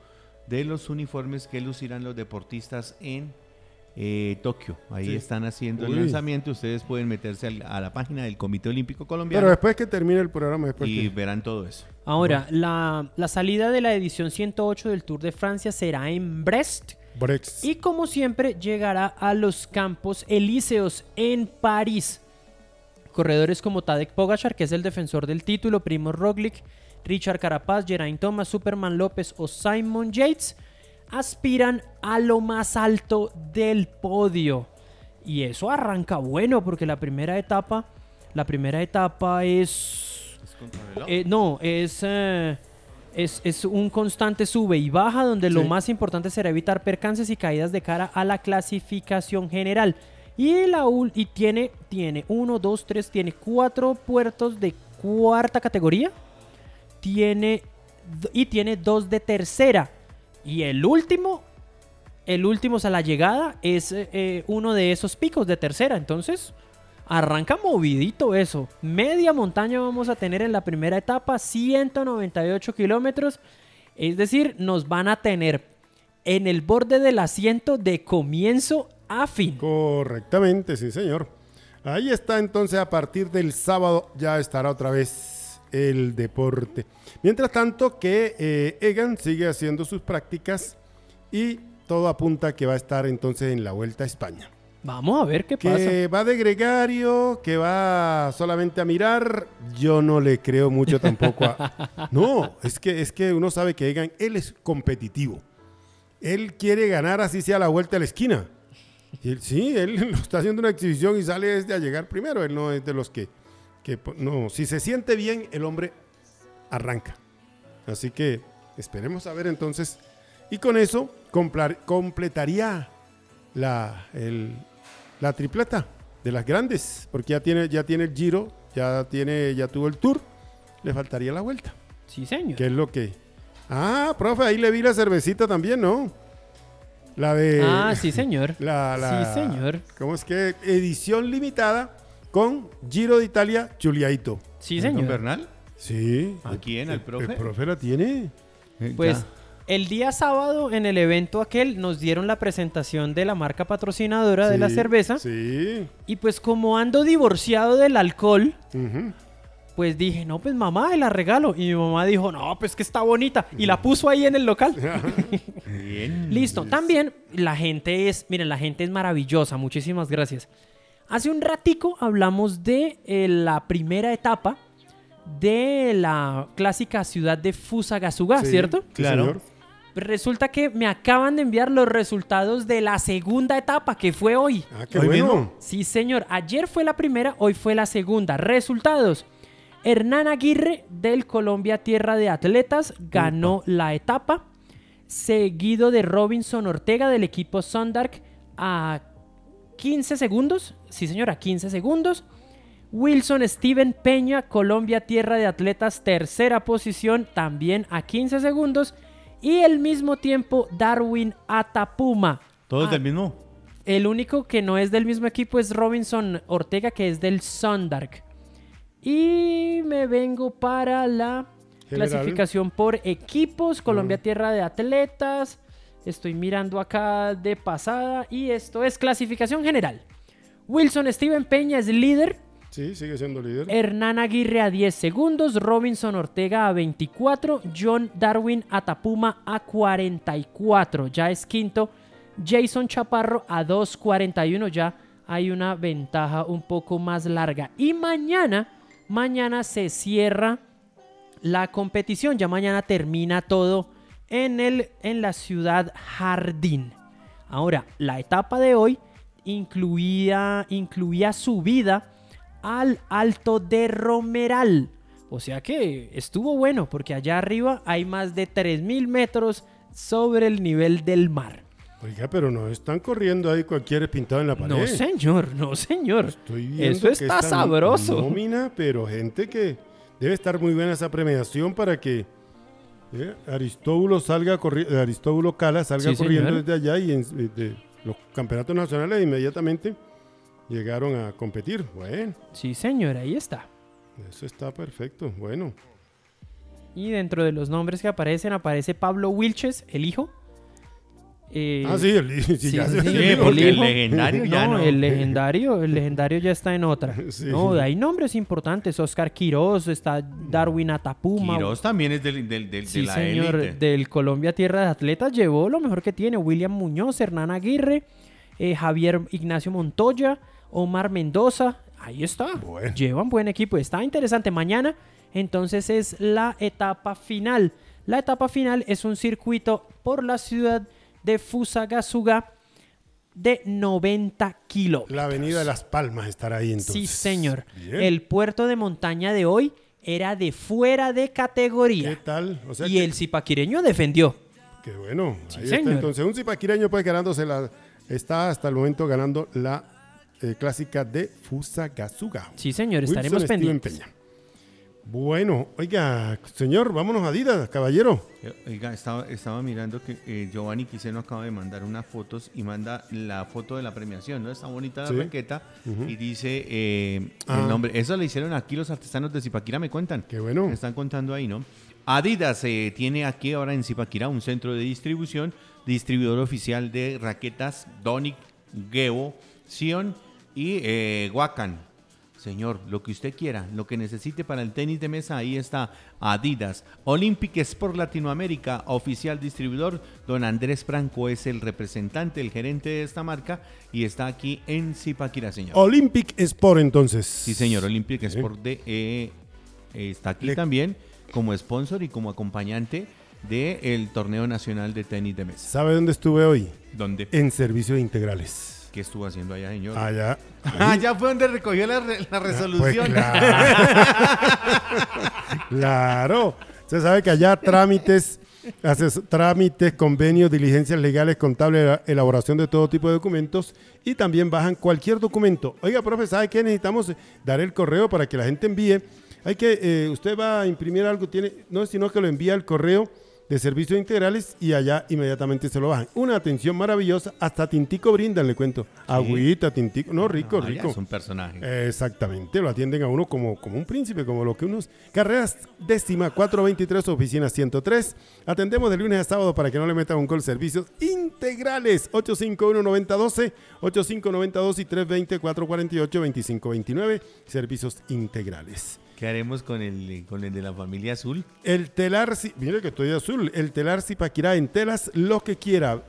S3: de los uniformes que lucirán los deportistas en eh, Tokio. Ahí
S2: Sí.
S3: están haciendo
S2: Uy.
S3: el lanzamiento. Ustedes pueden meterse al- a la página del Comité Olímpico
S2: Pero
S3: Colombiano
S2: después que termine el programa, después
S3: y
S2: que-
S3: verán todo eso.
S4: Ahora, la, la salida de la edición 108 del Tour de Francia será en Brest
S2: Brex.
S4: y como siempre llegará a los Campos Elíseos en París. Corredores como Tadej Pogachar, que es el defensor del título, Primo Roglic, Richard Carapaz, Geraint Thomas, Superman López o Simon Yates aspiran a lo más alto del podio. Y eso arranca bueno porque la primera etapa, la primera etapa es eh, no, es, eh, es, es un constante sube y baja donde lo más importante será evitar percances y caídas de cara a la clasificación general. Y, la, y tiene, tiene uno, dos, tres, tiene cuatro puertos de cuarta categoría. Tiene, y tiene dos de tercera. Y el último, el último, o sea, la llegada es eh, eh, uno de esos picos de tercera. Entonces, Arranca movidito eso. Media montaña vamos a tener en la primera etapa, 198 kilómetros. Es decir, nos van a tener en el borde del asiento de comienzo a fin.
S2: Correctamente, sí, señor. Ahí está entonces a partir del sábado ya estará otra vez el deporte. Mientras tanto que eh, Egan sigue haciendo sus prácticas y todo apunta a que va a estar entonces en la Vuelta a España.
S4: Vamos a ver qué pasa.
S2: Que va de gregario, que va solamente a mirar, yo no le creo mucho tampoco a... No, es que, es que uno sabe que Egan, él es competitivo. Él quiere ganar así sea la vuelta a la esquina. Y él, sí, él lo está haciendo una exhibición y sale desde a llegar primero. Él no es de los que, que... No, si se siente bien, el hombre arranca. Así que esperemos a ver entonces. Y con eso complar- completaría la, el- la tripleta de las grandes, porque ya tiene, ya tiene el Giro, ya tiene, ya tuvo el Tour, le faltaría la vuelta,
S4: Sí, señor.
S2: que es lo que. Ah, profe, ahí le vi la cervecita también, ¿no? La de.
S4: Ah, sí, señor.
S2: La, la-
S4: Sí, señor.
S2: ¿Cómo es que? Edición limitada con Giro de Italia, Chuliaito.
S4: Sí,
S3: ¿Don
S4: señor.
S3: Bernal?
S2: Sí.
S3: ¿A quién? ¿Al
S2: El,
S3: profe?
S2: el profe la tiene.
S3: Eh,
S4: Pues
S3: ya.
S4: el día sábado en el evento aquel nos dieron la presentación de la marca patrocinadora de la cerveza.
S2: Sí.
S4: Y pues como ando divorciado del alcohol, pues dije, no, pues mamá, la regalo. Y mi mamá dijo, no, pues que está bonita. Y la puso ahí en el local.
S3: Bien.
S4: Listo. También la gente es, miren, la gente es maravillosa. Muchísimas gracias. Hace un ratico hablamos de eh, la primera etapa de la clásica ciudad de Fusagasugá,
S2: Sí,
S4: ¿cierto?
S2: sí,
S3: Claro.
S2: señor.
S4: Resulta que me acaban de enviar los resultados de la segunda etapa, que fue hoy.
S2: Ah, qué
S3: Hoy
S2: bueno.
S3: mismo.
S4: Sí, señor. Ayer fue la primera, hoy fue la segunda. Resultados. Hernán Aguirre del Colombia Tierra de Atletas ganó la etapa, seguido de Robinson Ortega del equipo Sundark a 15 segundos. Sí, señor, a 15 segundos. Wilson Steven Peña, Colombia Tierra de Atletas, tercera posición, también a 15 segundos. Y al mismo tiempo, Darwin Atapuma.
S3: Todos
S4: Ah,
S3: del mismo.
S4: el único que no es del mismo equipo es Robinson Ortega, que es del Sundark. Y me vengo para la
S2: General.
S4: clasificación por equipos. Colombia Tierra de Atletas. Estoy mirando acá de pasada. Y esto es clasificación general. Wilson Steven Peña es líder.
S2: Sí, sigue siendo líder.
S4: Hernán Aguirre a 10 segundos, Robinson Ortega a 24, John Darwin Atapuma a 44, ya es quinto, Jason Chaparro a 2.41, ya hay una ventaja un poco más larga. Y mañana, mañana se cierra la competición, ya mañana termina todo en, el, en la ciudad Jardín. Ahora, la etapa de hoy incluía, incluía subida al Alto de Romeral. O sea que estuvo bueno porque allá arriba hay más de 3.000 metros sobre el nivel del mar.
S2: Oiga, pero no están corriendo ahí cualquier pintado en la pared.
S4: No, señor, no, señor.
S2: Estoy viendo
S4: Eso
S2: que
S4: está sabroso.
S2: Nómina, pero gente que debe estar muy buena esa premiación para que eh, Aristóbulo salga corri- Aristóbulo Cala salga
S4: Sí,
S2: corriendo
S4: señor.
S2: desde allá y en, de los campeonatos nacionales inmediatamente llegaron a competir. Bueno,
S4: Sí, señor, ahí está.
S2: eso está perfecto. Bueno,
S4: Y dentro de los nombres que aparecen, aparece Pablo Wilches, el hijo. Eh,
S2: ah, sí, el, sí,
S4: sí,
S2: ya
S4: sí,
S2: se-
S4: sí,
S3: Sí,
S4: el
S3: porque el
S4: hijo.
S3: legendario ya no.
S4: el legendario, el legendario ya está en otra.
S2: Sí.
S4: No, hay nombres importantes. Oscar Quiroz, está Darwin Atapuma.
S3: Quiroz también es del, del, del-
S4: Sí,
S3: de la
S4: señor,
S3: élite.
S4: del Colombia Tierra de Atletas llevó lo mejor que tiene. William Muñoz, Hernán Aguirre, eh, Javier Ignacio Montoya, Omar Mendoza. Ahí está.
S2: Bueno.
S4: Llevan buen equipo. Está interesante. Mañana, entonces, es la etapa final. La etapa final es un circuito por la ciudad de Fusagasugá de 90 kilómetros.
S2: La avenida de Las Palmas estará ahí entonces.
S4: Sí, señor.
S2: Bien.
S4: El puerto de montaña de hoy era de fuera de
S2: ¿Qué
S4: categoría.
S2: tal? O sea
S4: y
S2: que-
S4: el zipaquireño defendió.
S2: Qué bueno.
S4: Sí,
S2: Ahí está.
S4: señor.
S2: Entonces, un zipaquireño pues ganándose la. Está hasta el momento ganando la eh, clásica de Fusagasugá.
S4: Sí, señor, estaremos
S2: Wilson
S4: pendientes.
S2: Peña. Bueno, oiga, señor, vámonos a Adidas, caballero.
S3: Oiga, estaba, estaba mirando que eh, Giovanni Quiseno acaba de mandar unas fotos y manda la foto de la premiación, ¿no? Está bonita la
S2: Sí.
S3: raqueta y dice eh,
S2: Ah.
S3: el nombre. Eso lo hicieron aquí los artesanos de Zipaquira, me cuentan.
S2: Qué bueno.
S3: Me están contando ahí, ¿no? Adidas eh, tiene aquí ahora en Zipaquirá un centro de distribución, distribuidor oficial de raquetas Donic, Geo, Sion y eh, Wakan. Señor, lo que usted quiera, lo que necesite para el tenis de mesa, ahí está Adidas. Olympic Sport Latinoamérica, oficial distribuidor. Don Andrés Franco es el representante, el gerente de esta marca y está aquí en Zipaquirá, señor.
S2: Olympic Sport, entonces.
S3: Sí, señor, Olympic. Sport de, eh, eh, está aquí
S2: Le-
S3: también como sponsor y como acompañante del torneo nacional de tenis de mesa.
S2: ¿Sabe dónde estuve hoy?
S3: ¿Dónde?
S2: En servicios integrales.
S3: ¿Qué estuvo haciendo allá, señor?
S2: Allá.
S3: Ah, ya fue donde recogió la, re- la
S2: Pues
S3: resolución.
S2: claro. claro. Usted sabe que allá trámites, haces trámites, convenios, diligencias legales, contables, elaboración de todo tipo de documentos y también bajan cualquier documento. Oiga, profe, ¿sabe qué? Necesitamos dar el correo para que la gente envíe. Hay que, eh, usted va a imprimir algo, tiene, no es sino que lo envía al correo de servicios integrales y allá inmediatamente se lo bajan. Una atención maravillosa, hasta Tintico brindan, le cuento. Agüita, Tintico, no, rico,
S3: Ah,
S2: rico.
S3: es un personaje.
S2: Exactamente, lo atienden a uno como, como un príncipe, como lo que unos... Carreras décima 423, oficina 103. Atendemos de lunes a sábado para que no le metan un gol. Servicios integrales 851-9012, 8592 y 320-448-2529. Servicios integrales.
S3: ¿Qué haremos con el, con el de la familia azul?
S2: El telar, si- mire que estoy azul. El telar Zipaquirá en telas, lo que quiera.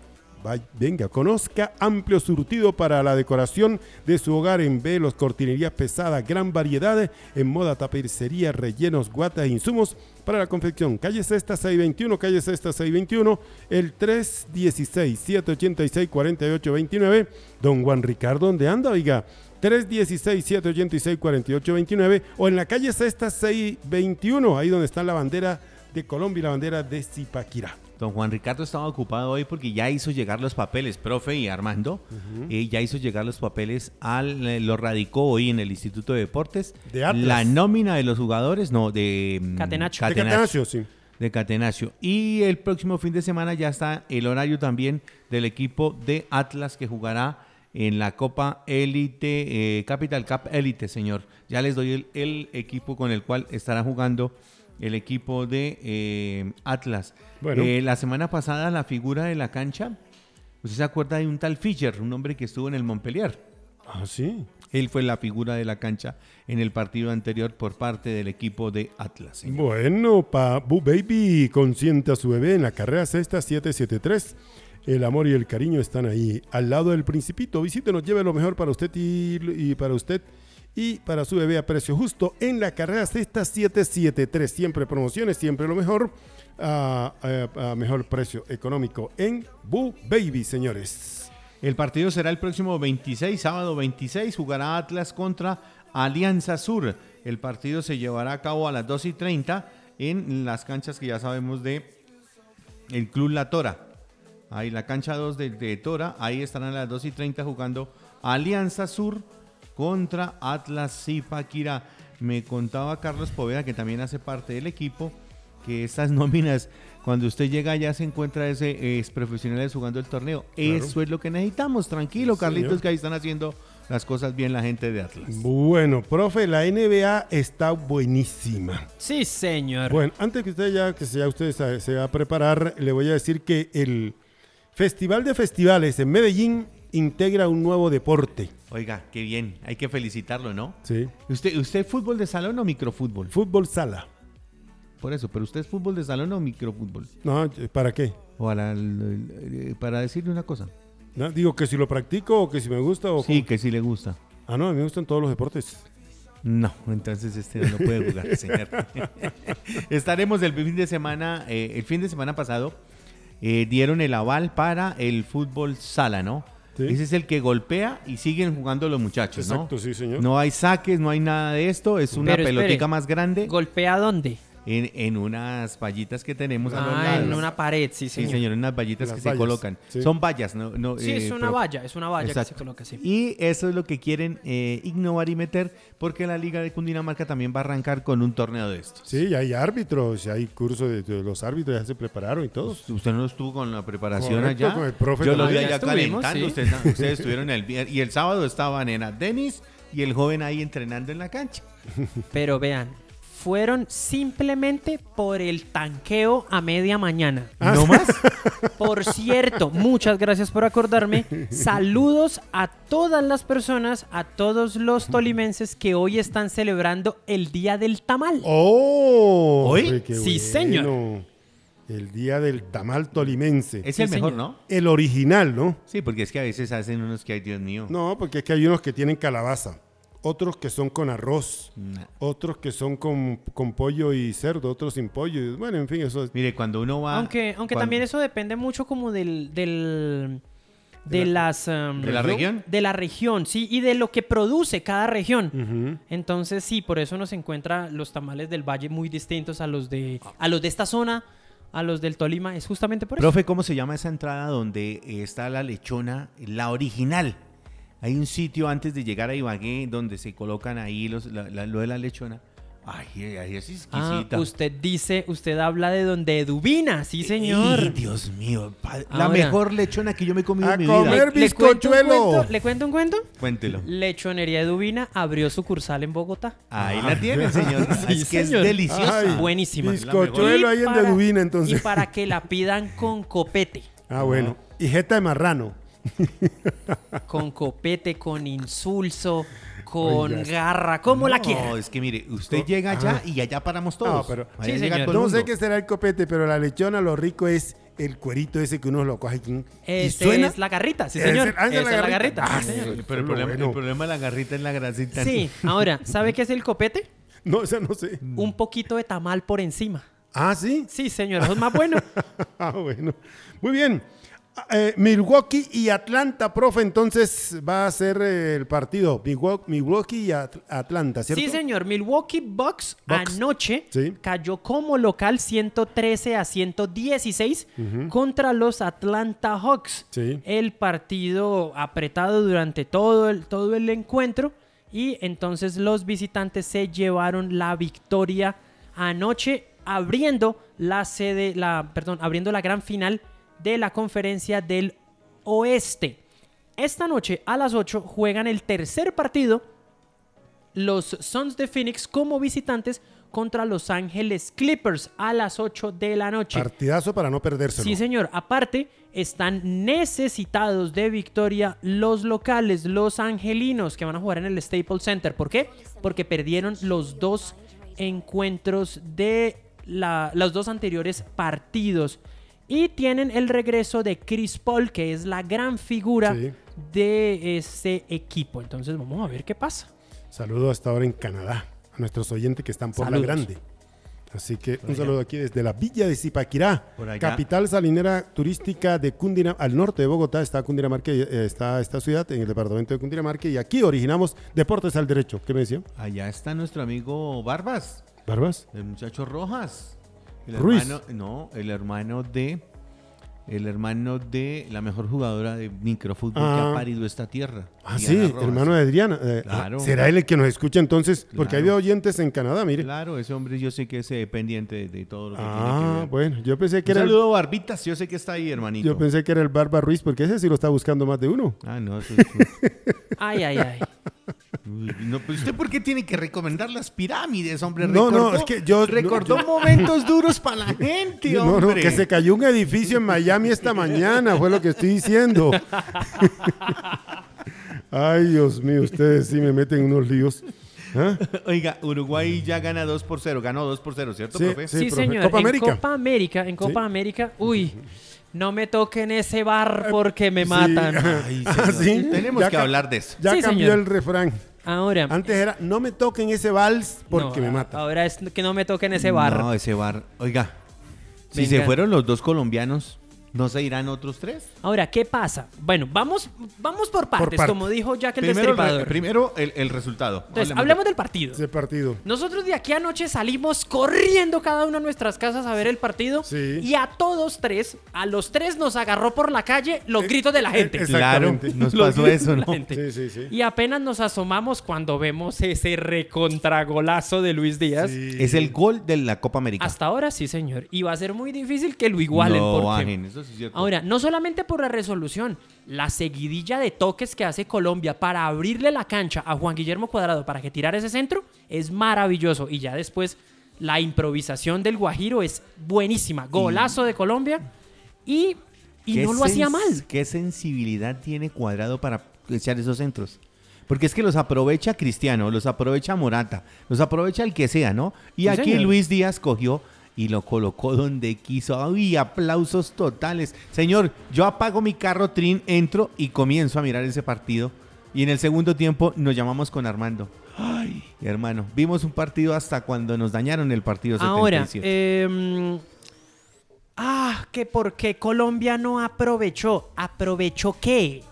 S2: Venga, conozca amplio surtido para la decoración de su hogar en velos, cortinería pesada, gran variedad en moda, tapicería, rellenos, guatas e insumos para la confección. Calle Sexta 621, calle Sexta 621, el 316-786-4829. Don Juan Ricardo, ¿dónde anda, oiga? 316-786-4829 o en la calle Sexta 621, ahí donde está la bandera de Colombia y la bandera de Zipaquirá.
S3: Don Juan Ricardo estaba ocupado hoy porque ya hizo llegar los papeles, profe y Armando, eh, ya hizo llegar los papeles, al, eh, lo radicó hoy en el Instituto de Deportes.
S2: De Atlas.
S3: La nómina de los jugadores, no, de mm,
S4: Catenaccio.
S2: De Catenaccio, sí.
S3: de Catenaccio. Y el próximo fin de semana ya está el horario también del equipo de Atlas que jugará en la Copa Elite, eh, Capital Cup Elite, señor. Ya les doy el, el equipo con el cual estará jugando el equipo de eh, Atlas.
S2: Bueno.
S3: Eh, la semana pasada la figura de la cancha, ¿usted se acuerda de un tal Fischer, un hombre que estuvo en el Montpellier?
S2: Ah, sí.
S3: Él fue la figura de la cancha en el partido anterior por parte del equipo de Atlas. señor.
S2: Bueno, pa Bu Baby consiente a su bebé en la carrera sexta 773. El amor y el cariño están ahí, al lado del Principito. Visítenos, lleve lo mejor para usted y, para usted y para su bebé a precio justo en la carrera sexta 773. Siempre promociones, siempre lo mejor a, mejor precio económico en Bu Baby, señores.
S3: El partido será el próximo 26, sábado 26, jugará Atlas contra Alianza Sur. El partido se llevará a cabo a las 2 y 30 en las canchas que ya sabemos de el Club La Tora. Ahí la cancha 2 de, de Tora, ahí estarán a las 2 y 30 jugando Alianza Sur contra Atlas Zipaquirá. Me contaba Carlos Poveda, que también hace parte del equipo, que estas nóminas, cuando usted llega ya se encuentra ese ex profesionales jugando el torneo. Eso es lo que necesitamos. Tranquilo,
S2: Sí,
S3: Carlitos,
S2: señor.
S3: que ahí están haciendo las cosas bien la gente de Atlas.
S2: Bueno, profe, la NBA está buenísima.
S4: Sí, señor.
S2: Bueno, antes que usted ya que ya usted se, se va a preparar, le voy a decir que el Festival de Festivales en Medellín integra un nuevo deporte.
S3: Oiga, qué bien. Hay que felicitarlo, ¿no?
S2: Sí.
S3: ¿Usted, ¿Usted fútbol de salón o microfútbol?
S2: Fútbol sala.
S3: Por eso, pero usted es fútbol de salón o microfútbol.
S2: No, ¿para qué?
S3: Para decirle una cosa.
S2: No, digo que si lo practico o que si me gusta o
S3: Sí,
S2: cómo.
S3: que sí le gusta.
S2: Ah, no, a mí me gustan todos los deportes.
S3: No, entonces este no puede jugar, señor. Estaremos el fin de semana, eh, el fin de semana pasado, eh, dieron el aval para el fútbol sala, ¿no?
S2: Sí.
S3: Ese es el que golpea y siguen jugando los muchachos, ¿no?
S2: Exacto, sí, señor.
S3: No hay saques, no hay nada de esto, es una
S4: Pero espere,
S3: pelotica más grande
S4: ¿Golpea dónde?
S3: En, en unas vallitas que tenemos a los
S4: Ah, en
S3: lados.
S4: una pared, sí,
S3: Sí,
S4: señor.
S3: señor, en unas vallitas
S2: Las
S3: que se colocan.
S2: sí.
S3: Son vallas, ¿no? no
S4: Sí,
S3: eh,
S4: es una
S3: pero-
S4: valla, es una valla que se
S3: Exacto.
S4: coloca así.
S3: Y eso es lo que quieren eh, innovar y meter, porque la Liga de Cundinamarca también va a arrancar con un torneo de estos.
S2: Sí, hay árbitros, hay cursos de, de los árbitros, ya se prepararon y todo.
S3: Usted no estuvo con la preparación
S2: Correcto,
S3: allá.
S2: con el profe
S3: Yo lo vi allá calentando.
S4: sí.
S3: Ustedes, ustedes estuvieron el viernes y el sábado estaban en Denis y el joven ahí entrenando en la cancha.
S4: Pero vean, fueron simplemente por el tanqueo a media mañana.
S2: Ah,
S3: ¿No más?
S4: Por cierto, muchas gracias por acordarme. Saludos a todas las personas, a todos los tolimenses que hoy están celebrando el Día del Tamal.
S2: ¡Oh!
S3: ¿Hoy?
S2: Qué
S4: Sí, señor.
S2: El día del tamal tolimense.
S3: Es
S4: Sí,
S3: el mejor,
S4: señor.
S3: ¿no?
S2: El original, ¿no?
S3: Sí, porque es que a veces hacen unos que hay, Dios mío.
S2: No, porque es que hay unos que tienen calabaza, otros que son con arroz,
S3: Nah.
S2: otros que son con, con pollo y cerdo, otros sin pollo. Bueno, en fin, eso es...
S3: Mire, cuando uno va.
S4: Aunque, aunque
S3: cuando-
S4: también eso depende mucho como del... del de las... um,
S3: ¿De la región?
S4: De la región, sí, y de lo que produce cada región. Entonces sí, por eso nos encuentra los tamales del valle muy distintos a los de a los de esta zona, a los del Tolima, es justamente por eso.
S3: Profe, ¿cómo se llama esa entrada donde está la lechona, la original? Hay un sitio antes de llegar a Ibagué donde se colocan ahí los, la- la- lo de la lechona. Ay, ay, es
S4: Ah,
S3: exquisita.
S4: usted dice, usted habla de donde Eduvina, sí señor.
S3: Ay, Dios mío, pa- la
S4: Ahora.
S3: mejor lechona que yo me he comido
S2: A
S3: en mi
S2: comer.
S3: vida.
S2: ver,
S4: ¿Le cuento, un
S2: bizcochuelo.
S4: cuento? ¿Le cuento un cuento?
S3: Cuéntelo.
S4: Lechonería Eduvina abrió sucursal en Bogotá.
S3: Ahí la tiene, señor.
S4: Sí,
S3: es que
S4: señor.
S3: es deliciosa.
S2: Ay,
S4: Buenísima.
S2: Bizcochuelo ahí en Dedubina, entonces.
S4: Y para que la pidan con copete.
S2: Ah, bueno. Y jeta de marrano.
S4: con copete, con insulso, con
S2: Oiga.
S4: garra, como la
S3: No,
S4: quiera.
S3: es que mire, usted llega allá y allá paramos todos.
S2: No, pero-
S4: Sí,
S3: llega
S4: señor.
S3: todo
S2: No sé qué será el copete, pero la lechona lo rico es el cuerito ese que uno lo coge y
S4: Este
S2: suena.
S4: es la garrita, sí
S2: Ese-
S4: señor.
S2: ah, Esa
S4: es la garrita.
S2: Ah,
S4: sí, señor.
S2: sí.
S3: Pero el
S2: Lo
S3: problema,
S2: bueno.
S3: el problema de la garrita es la grasita.
S4: Sí, ahora, ¿sabe qué es el copete?
S2: No, esa no sé.
S4: Un poquito de tamal por encima.
S2: Ah, sí.
S4: Sí, señor, eso es más bueno.
S2: Ah, bueno. Muy bien. Ah, eh, Milwaukee y Atlanta, profe, entonces va a ser el partido. Milwaukee, y At- Atlanta, ¿cierto?
S4: Sí, señor. Milwaukee Bucks,
S2: Bucks.
S4: anoche
S2: Sí.
S4: cayó como local 113 a 116 contra los Atlanta Hawks.
S2: Sí.
S4: El partido apretado durante todo el, todo el encuentro y entonces los visitantes se llevaron la victoria anoche abriendo la sede, la, perdón, abriendo la gran final de la conferencia del oeste. Esta noche a las 8 juegan el tercer partido los Suns de Phoenix como visitantes contra Los Ángeles Clippers a las 8 de la noche.
S2: Partidazo para no perdérselo.
S4: Sí, señor. Aparte, están necesitados de victoria los locales, los angelinos, que van a jugar en el Staples Center. ¿Por qué? Porque perdieron los dos encuentros de la- los dos anteriores partidos. Y tienen el regreso de Chris Paul, que es la gran figura
S2: Sí.
S4: de ese equipo. Entonces, vamos a ver qué pasa.
S2: Saludo hasta ahora en Canadá a nuestros oyentes que están por
S4: Saludos.
S2: la grande. Así que un saludo aquí desde la villa de Zipaquirá, capital salinera turística de Cundinamarca. Al norte de Bogotá está Cundinamarca, y, eh, está esta ciudad en el departamento de Cundinamarca y aquí originamos Deportes al Derecho. ¿Qué me decía?
S3: Allá está nuestro amigo Barbas,
S2: ¿Barbas?
S3: el muchacho Rojas. El
S2: Ruiz.
S3: hermano, no, el hermano de el hermano de la mejor jugadora de microfútbol que
S2: Ah.
S3: ha parido esta tierra.
S2: Ah,
S3: Diana
S2: sí,
S3: Rojas.
S2: hermano de Adriana. Eh,
S3: Claro.
S2: ¿Será él el que nos escucha entonces? Porque hay
S3: Claro.
S2: oyentes en Canadá, mire.
S3: Claro, ese hombre yo sé que es eh, pendiente de, de todo lo que tiene que
S2: Ah,
S3: ver.
S2: bueno, yo pensé que
S3: Un
S2: era el,
S3: saludo Barbitas, yo sé que está ahí, hermanito.
S2: yo pensé que era el Barba Ruiz, porque ese sí lo está buscando más de uno.
S3: Ah, no, eso es-
S4: Ay, ay, ay.
S3: Uy, no, pues usted por qué tiene que recomendar las pirámides, hombre.
S2: No, no,
S3: Recordó-
S2: es que yo-
S3: recordó
S2: no, yo-
S3: momentos duros para la gente,
S2: No, no,
S3: hombre.
S2: que se cayó un edificio en Miami esta mañana, fue lo que estoy diciendo. Ay, Dios mío, ustedes sí me meten en unos líos. ¿Ah?
S3: Oiga, Uruguay ya gana 2 por 0, ganó 2 por 0, ¿cierto,
S2: Sí,
S3: profe?
S2: sí.
S4: Sí,
S2: profe.
S4: señor.
S2: Copa
S4: en
S2: América.
S4: Copa América, en Copa
S2: Sí.
S4: América, uy, no me toquen ese bar porque me
S2: Sí.
S4: matan.
S3: Ay,
S2: Ah, sí.
S3: Tenemos
S2: Ya
S3: que hablar de eso.
S2: Ya
S4: Sí,
S2: cambió
S4: señor.
S2: el refrán.
S4: Ahora,
S2: Antes era, no me toquen ese vals porque
S4: no,
S2: me matan.
S4: Ahora es que no me toquen ese bar.
S3: No, ese bar. Oiga, si se fueron los dos colombianos, ¿no se irán otros tres?
S4: Ahora, ¿qué pasa? Bueno, vamos, vamos por partes,
S2: parte.
S4: como dijo Jack el
S3: Primero,
S4: Destripador.
S3: primero el, el resultado.
S4: Entonces, hablemos del partido.
S2: Ese partido.
S4: Nosotros de aquí anoche salimos corriendo cada uno a nuestras casas a ver el partido
S2: Sí.
S4: y a todos tres, a los tres nos agarró por la calle los
S2: Eh,
S4: gritos de la
S2: eh,
S4: gente.
S2: es-
S3: Claro, nos pasó eso.
S2: Sí, sí, sí.
S4: Y apenas nos asomamos cuando vemos ese recontragolazo de Luis Díaz.
S2: Sí.
S3: Es el gol de la Copa América.
S4: Hasta ahora sí, señor. Y va a ser muy difícil que lo igualen.
S3: no,
S4: porque...
S3: bajen, eso sí es cierto.
S4: Ahora, no solamente por la resolución, la seguidilla de toques que hace Colombia para abrirle la cancha a Juan Guillermo Cuadrado para que tirara ese centro es maravilloso. Y ya después la improvisación del Guajiro es buenísima. Golazo de Colombia y, y
S3: ¿Qué
S4: no lo hacía mal.
S3: ¿Qué sensibilidad tiene Cuadrado para echar esos centros? Porque es que los aprovecha Cristiano, los aprovecha Morata, los aprovecha el que sea, ¿no? Y
S4: Sí,
S3: aquí
S4: señor.
S3: Luis Díaz cogió y lo colocó donde quiso. ¡Ay, aplausos totales! Señor, yo apago mi carro Trin, entro y comienzo a mirar ese partido. Y en el segundo tiempo nos llamamos con Armando. ¡Ay, hermano! Vimos un partido hasta cuando nos dañaron el partido
S4: Ahora,
S3: 77.
S4: em, ah, que por qué Colombia no aprovechó. ¿Aprovechó qué?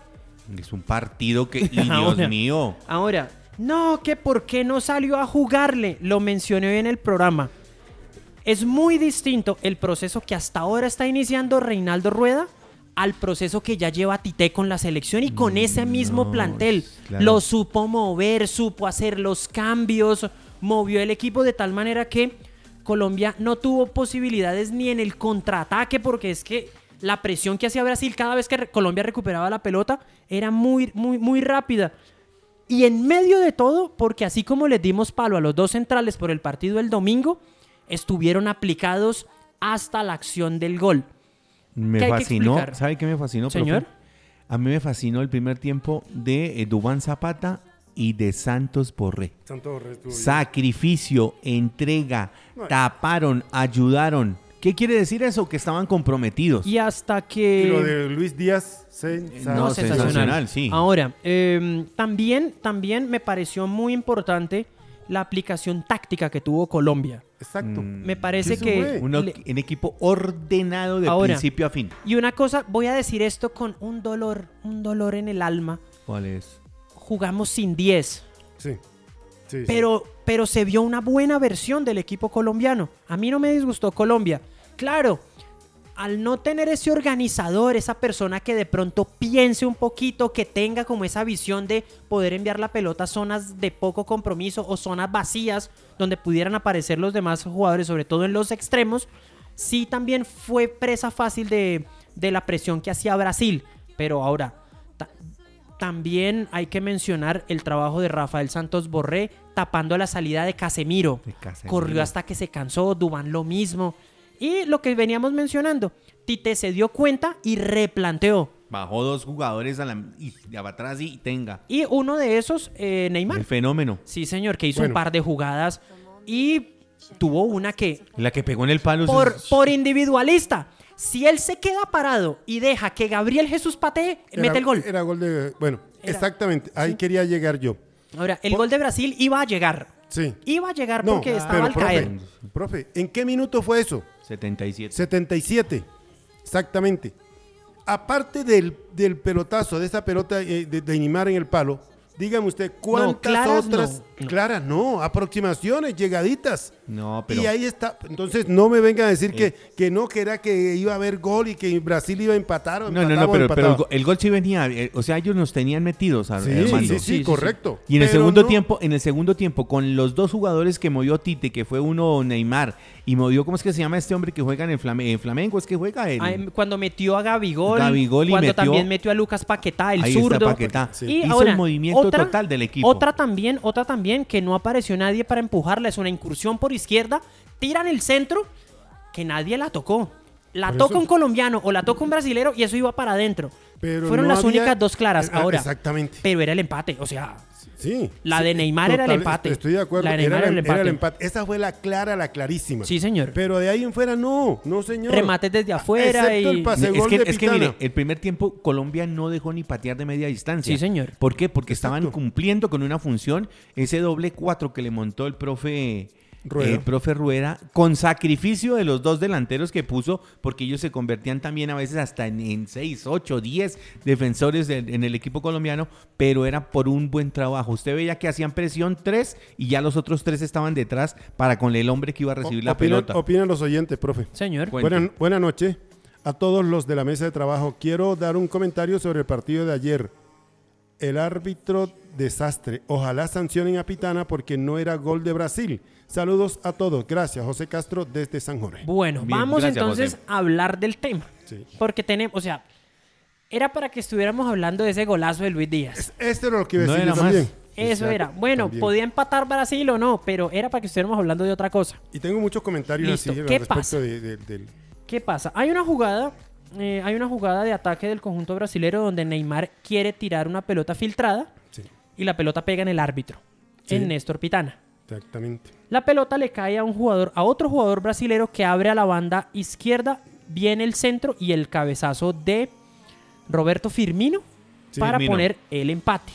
S3: es un partido que... ¡Y Dios mío!
S4: Ahora, no, que por qué no salió a jugarle. Lo mencioné hoy en el programa. Es muy distinto el proceso que hasta ahora está iniciando Reinaldo Rueda al proceso que ya lleva Tite con la selección y con ese mismo
S3: no,
S4: plantel.
S3: claro.
S4: Lo supo mover, supo hacer los cambios, movió el equipo de tal manera que Colombia no tuvo posibilidades ni en el contraataque porque es que la presión que hacía Brasil cada vez que Colombia recuperaba la pelota era muy, muy, muy rápida. Y en medio de todo, porque así como les dimos palo a los dos centrales por el partido del domingo, estuvieron aplicados hasta la acción del gol.
S3: Me
S4: ¿Qué hay que
S3: fascinó. ¿Sabe qué me fascinó, profe?
S4: Señor.
S3: A mí me fascinó el primer tiempo de eh, Dubán Zapata y de Santos Borré.
S2: Santos Borré.
S3: Sacrificio, entrega, taparon, ayudaron. ¿Qué quiere decir eso? Que estaban comprometidos.
S4: Y hasta
S2: Y
S4: que...
S2: lo de Luis Díaz, sensacional.
S3: No,
S4: sensacional.
S3: sensacional, sí.
S4: Ahora, eh, también, también me pareció muy importante la aplicación táctica que tuvo Colombia.
S2: Exacto.
S3: Mm.
S4: Me parece que...
S3: Un,
S4: le-
S3: un equipo ordenado de
S4: Ahora.
S3: principio a fin.
S4: Y una cosa, voy a decir esto con un dolor, un dolor en el alma.
S3: ¿Cuál es?
S4: Jugamos sin 10,
S2: Sí. Sí, sí.
S4: pero, pero se vio una buena versión del equipo colombiano. A mí no me disgustó Colombia. Claro, al no tener ese organizador, esa persona que de pronto piense un poquito, que tenga como esa visión de poder enviar la pelota a zonas de poco compromiso o zonas vacías donde pudieran aparecer los demás jugadores, sobre todo en los extremos, sí también fue presa fácil de, de la presión que hacía Brasil. Pero ahora, ta- también hay que mencionar el trabajo de Rafael Santos Borré tapando la salida de Casemiro.
S3: De Casemiro.
S4: Corrió hasta que se cansó, Dubán lo mismo. Y lo que veníamos mencionando, Tite se dio cuenta y replanteó.
S3: Bajó dos jugadores a la, y de atrás y tenga.
S4: Y uno de esos, eh, Neymar.
S3: El fenómeno.
S4: Sí, señor, que hizo
S2: Bueno.
S4: un par de jugadas y tuvo una que,
S3: La que pegó en el palo.
S4: por, individualista, si él se queda parado y deja que Gabriel Jesús patee,
S2: Era-
S4: mete el gol.
S2: Era gol de. Bueno,
S4: Era-
S2: exactamente. Ahí quería llegar yo.
S4: Ahora, el
S2: por-
S4: gol de Brasil iba a llegar.
S2: Sí.
S4: Iba a llegar
S2: No,
S4: porque estaba
S2: pero
S4: al caer.
S2: profe, ¿en qué minuto fue eso?
S3: 77.
S2: 77. Exactamente. Aparte del, del pelotazo, de esa pelota eh, de, de Neymar en el palo, dígame usted, ¿cuántas
S4: claras
S2: otras
S4: no, no.
S2: claras? No, aproximaciones, llegaditas.
S3: No, pero.
S2: Y ahí está. Entonces no me vengan a decir que, que no, que era que iba a haber gol y que Brasil iba a empatar. O
S3: No, no,
S2: empataba
S3: no,
S2: o
S3: pero, pero el,
S2: empataba.
S3: go- el gol sí venía. eh, o sea, ellos nos tenían metidos, Ar-
S2: Sí,
S3: Armando.
S2: sí, sí, correcto.
S3: Y en el segundo
S2: no-
S3: tiempo, en el segundo tiempo, con los dos jugadores que movió Tite, que fue uno Neymar, y movió, ¿cómo es que se llama este hombre que juega en el Flame- en Flamengo? Es que juega él.
S4: Cuando metió a Gabigol,
S3: Gabigol y
S4: cuando
S3: metió-
S4: también metió a Lucas Paquetá, el
S3: Ahí está
S4: zurdo.
S3: Paquetá.
S2: Sí.
S4: Y
S3: Hizo
S4: ahora,
S3: el movimiento
S4: otra-
S3: total del equipo.
S4: Otra también, otra también que no apareció nadie para empujarla, es una incursión por izquierda, tiran el centro que nadie la tocó. La
S2: Por
S4: toca
S2: eso-
S4: un colombiano o la toca un brasilero y eso iba para adentro.
S2: Pero
S4: Fueron
S2: no
S4: las
S2: había-
S4: únicas dos claras.
S2: Ah,
S4: Ahora,
S2: Exactamente.
S4: pero era el empate, o sea,
S2: Sí.
S4: La
S2: sí,
S4: de Neymar era el empate.
S2: Estoy de acuerdo.
S4: La de Neymar
S2: era,
S4: era el empate.
S2: era el empate. Esa fue la clara, la clarísima.
S4: sí señor.
S2: Pero de ahí en fuera no, no señor.
S4: Remates desde afuera
S2: Excepto
S4: y...
S2: el pase
S3: es que,
S2: de
S3: es que
S2: Pitana.
S3: mire, el primer tiempo Colombia no dejó ni patear de media distancia.
S4: Sí, señor.
S3: ¿Por qué? Porque estaban cumpliendo con una función, ese doble cuatro que le montó el profe
S2: Rueda.
S3: el profe Rueda, con sacrificio de los dos delanteros que puso, porque ellos se convertían también a veces hasta en, en 6, 8, 10 defensores de- en el equipo colombiano, pero era por un buen trabajo. Usted veía que hacían presión tres y ya los otros tres estaban detrás para con el hombre que iba a recibir la
S2: Opinan-
S3: pelota.
S2: Opinan los oyentes, profe.
S4: Señor.
S3: Cuente.
S2: Buena, buena noche a todos los de la mesa de trabajo. Quiero dar un comentario sobre el partido de ayer. El árbitro desastre. Ojalá sancionen a Pitana porque no era gol de Brasil. Saludos a todos. Gracias, José Castro, desde San Jorge.
S4: Bueno,
S3: Bien,
S4: vamos
S3: gracias,
S4: entonces
S3: José.
S4: a hablar del tema.
S2: Sí.
S4: Porque tenemos, o sea, era para que estuviéramos hablando de ese golazo de Luis Díaz.
S2: Es- Este era lo que iba a
S3: No
S2: decir yo
S3: más.
S4: Eso
S2: Exacto,
S4: era. Bueno,
S2: también.
S4: podía empatar Brasil o no, pero era para que estuviéramos hablando de otra cosa.
S2: Y tengo muchos comentarios
S4: Listo.
S2: así al
S4: ¿Qué
S2: respecto
S4: pasa?
S2: de- de- del...
S4: ¿Qué pasa? Hay una jugada, eh, hay una jugada de ataque del conjunto brasilero donde Neymar quiere tirar una pelota filtrada
S2: Sí,
S4: y la pelota pega en el árbitro,
S2: Sí.
S4: en Néstor Pitana.
S2: Exactamente.
S4: La pelota le cae a un jugador, a otro jugador brasilero que abre a la banda izquierda, viene el centro y el cabezazo de Roberto Firmino
S2: Sí,
S4: para
S3: Firmino.
S4: poner el empate.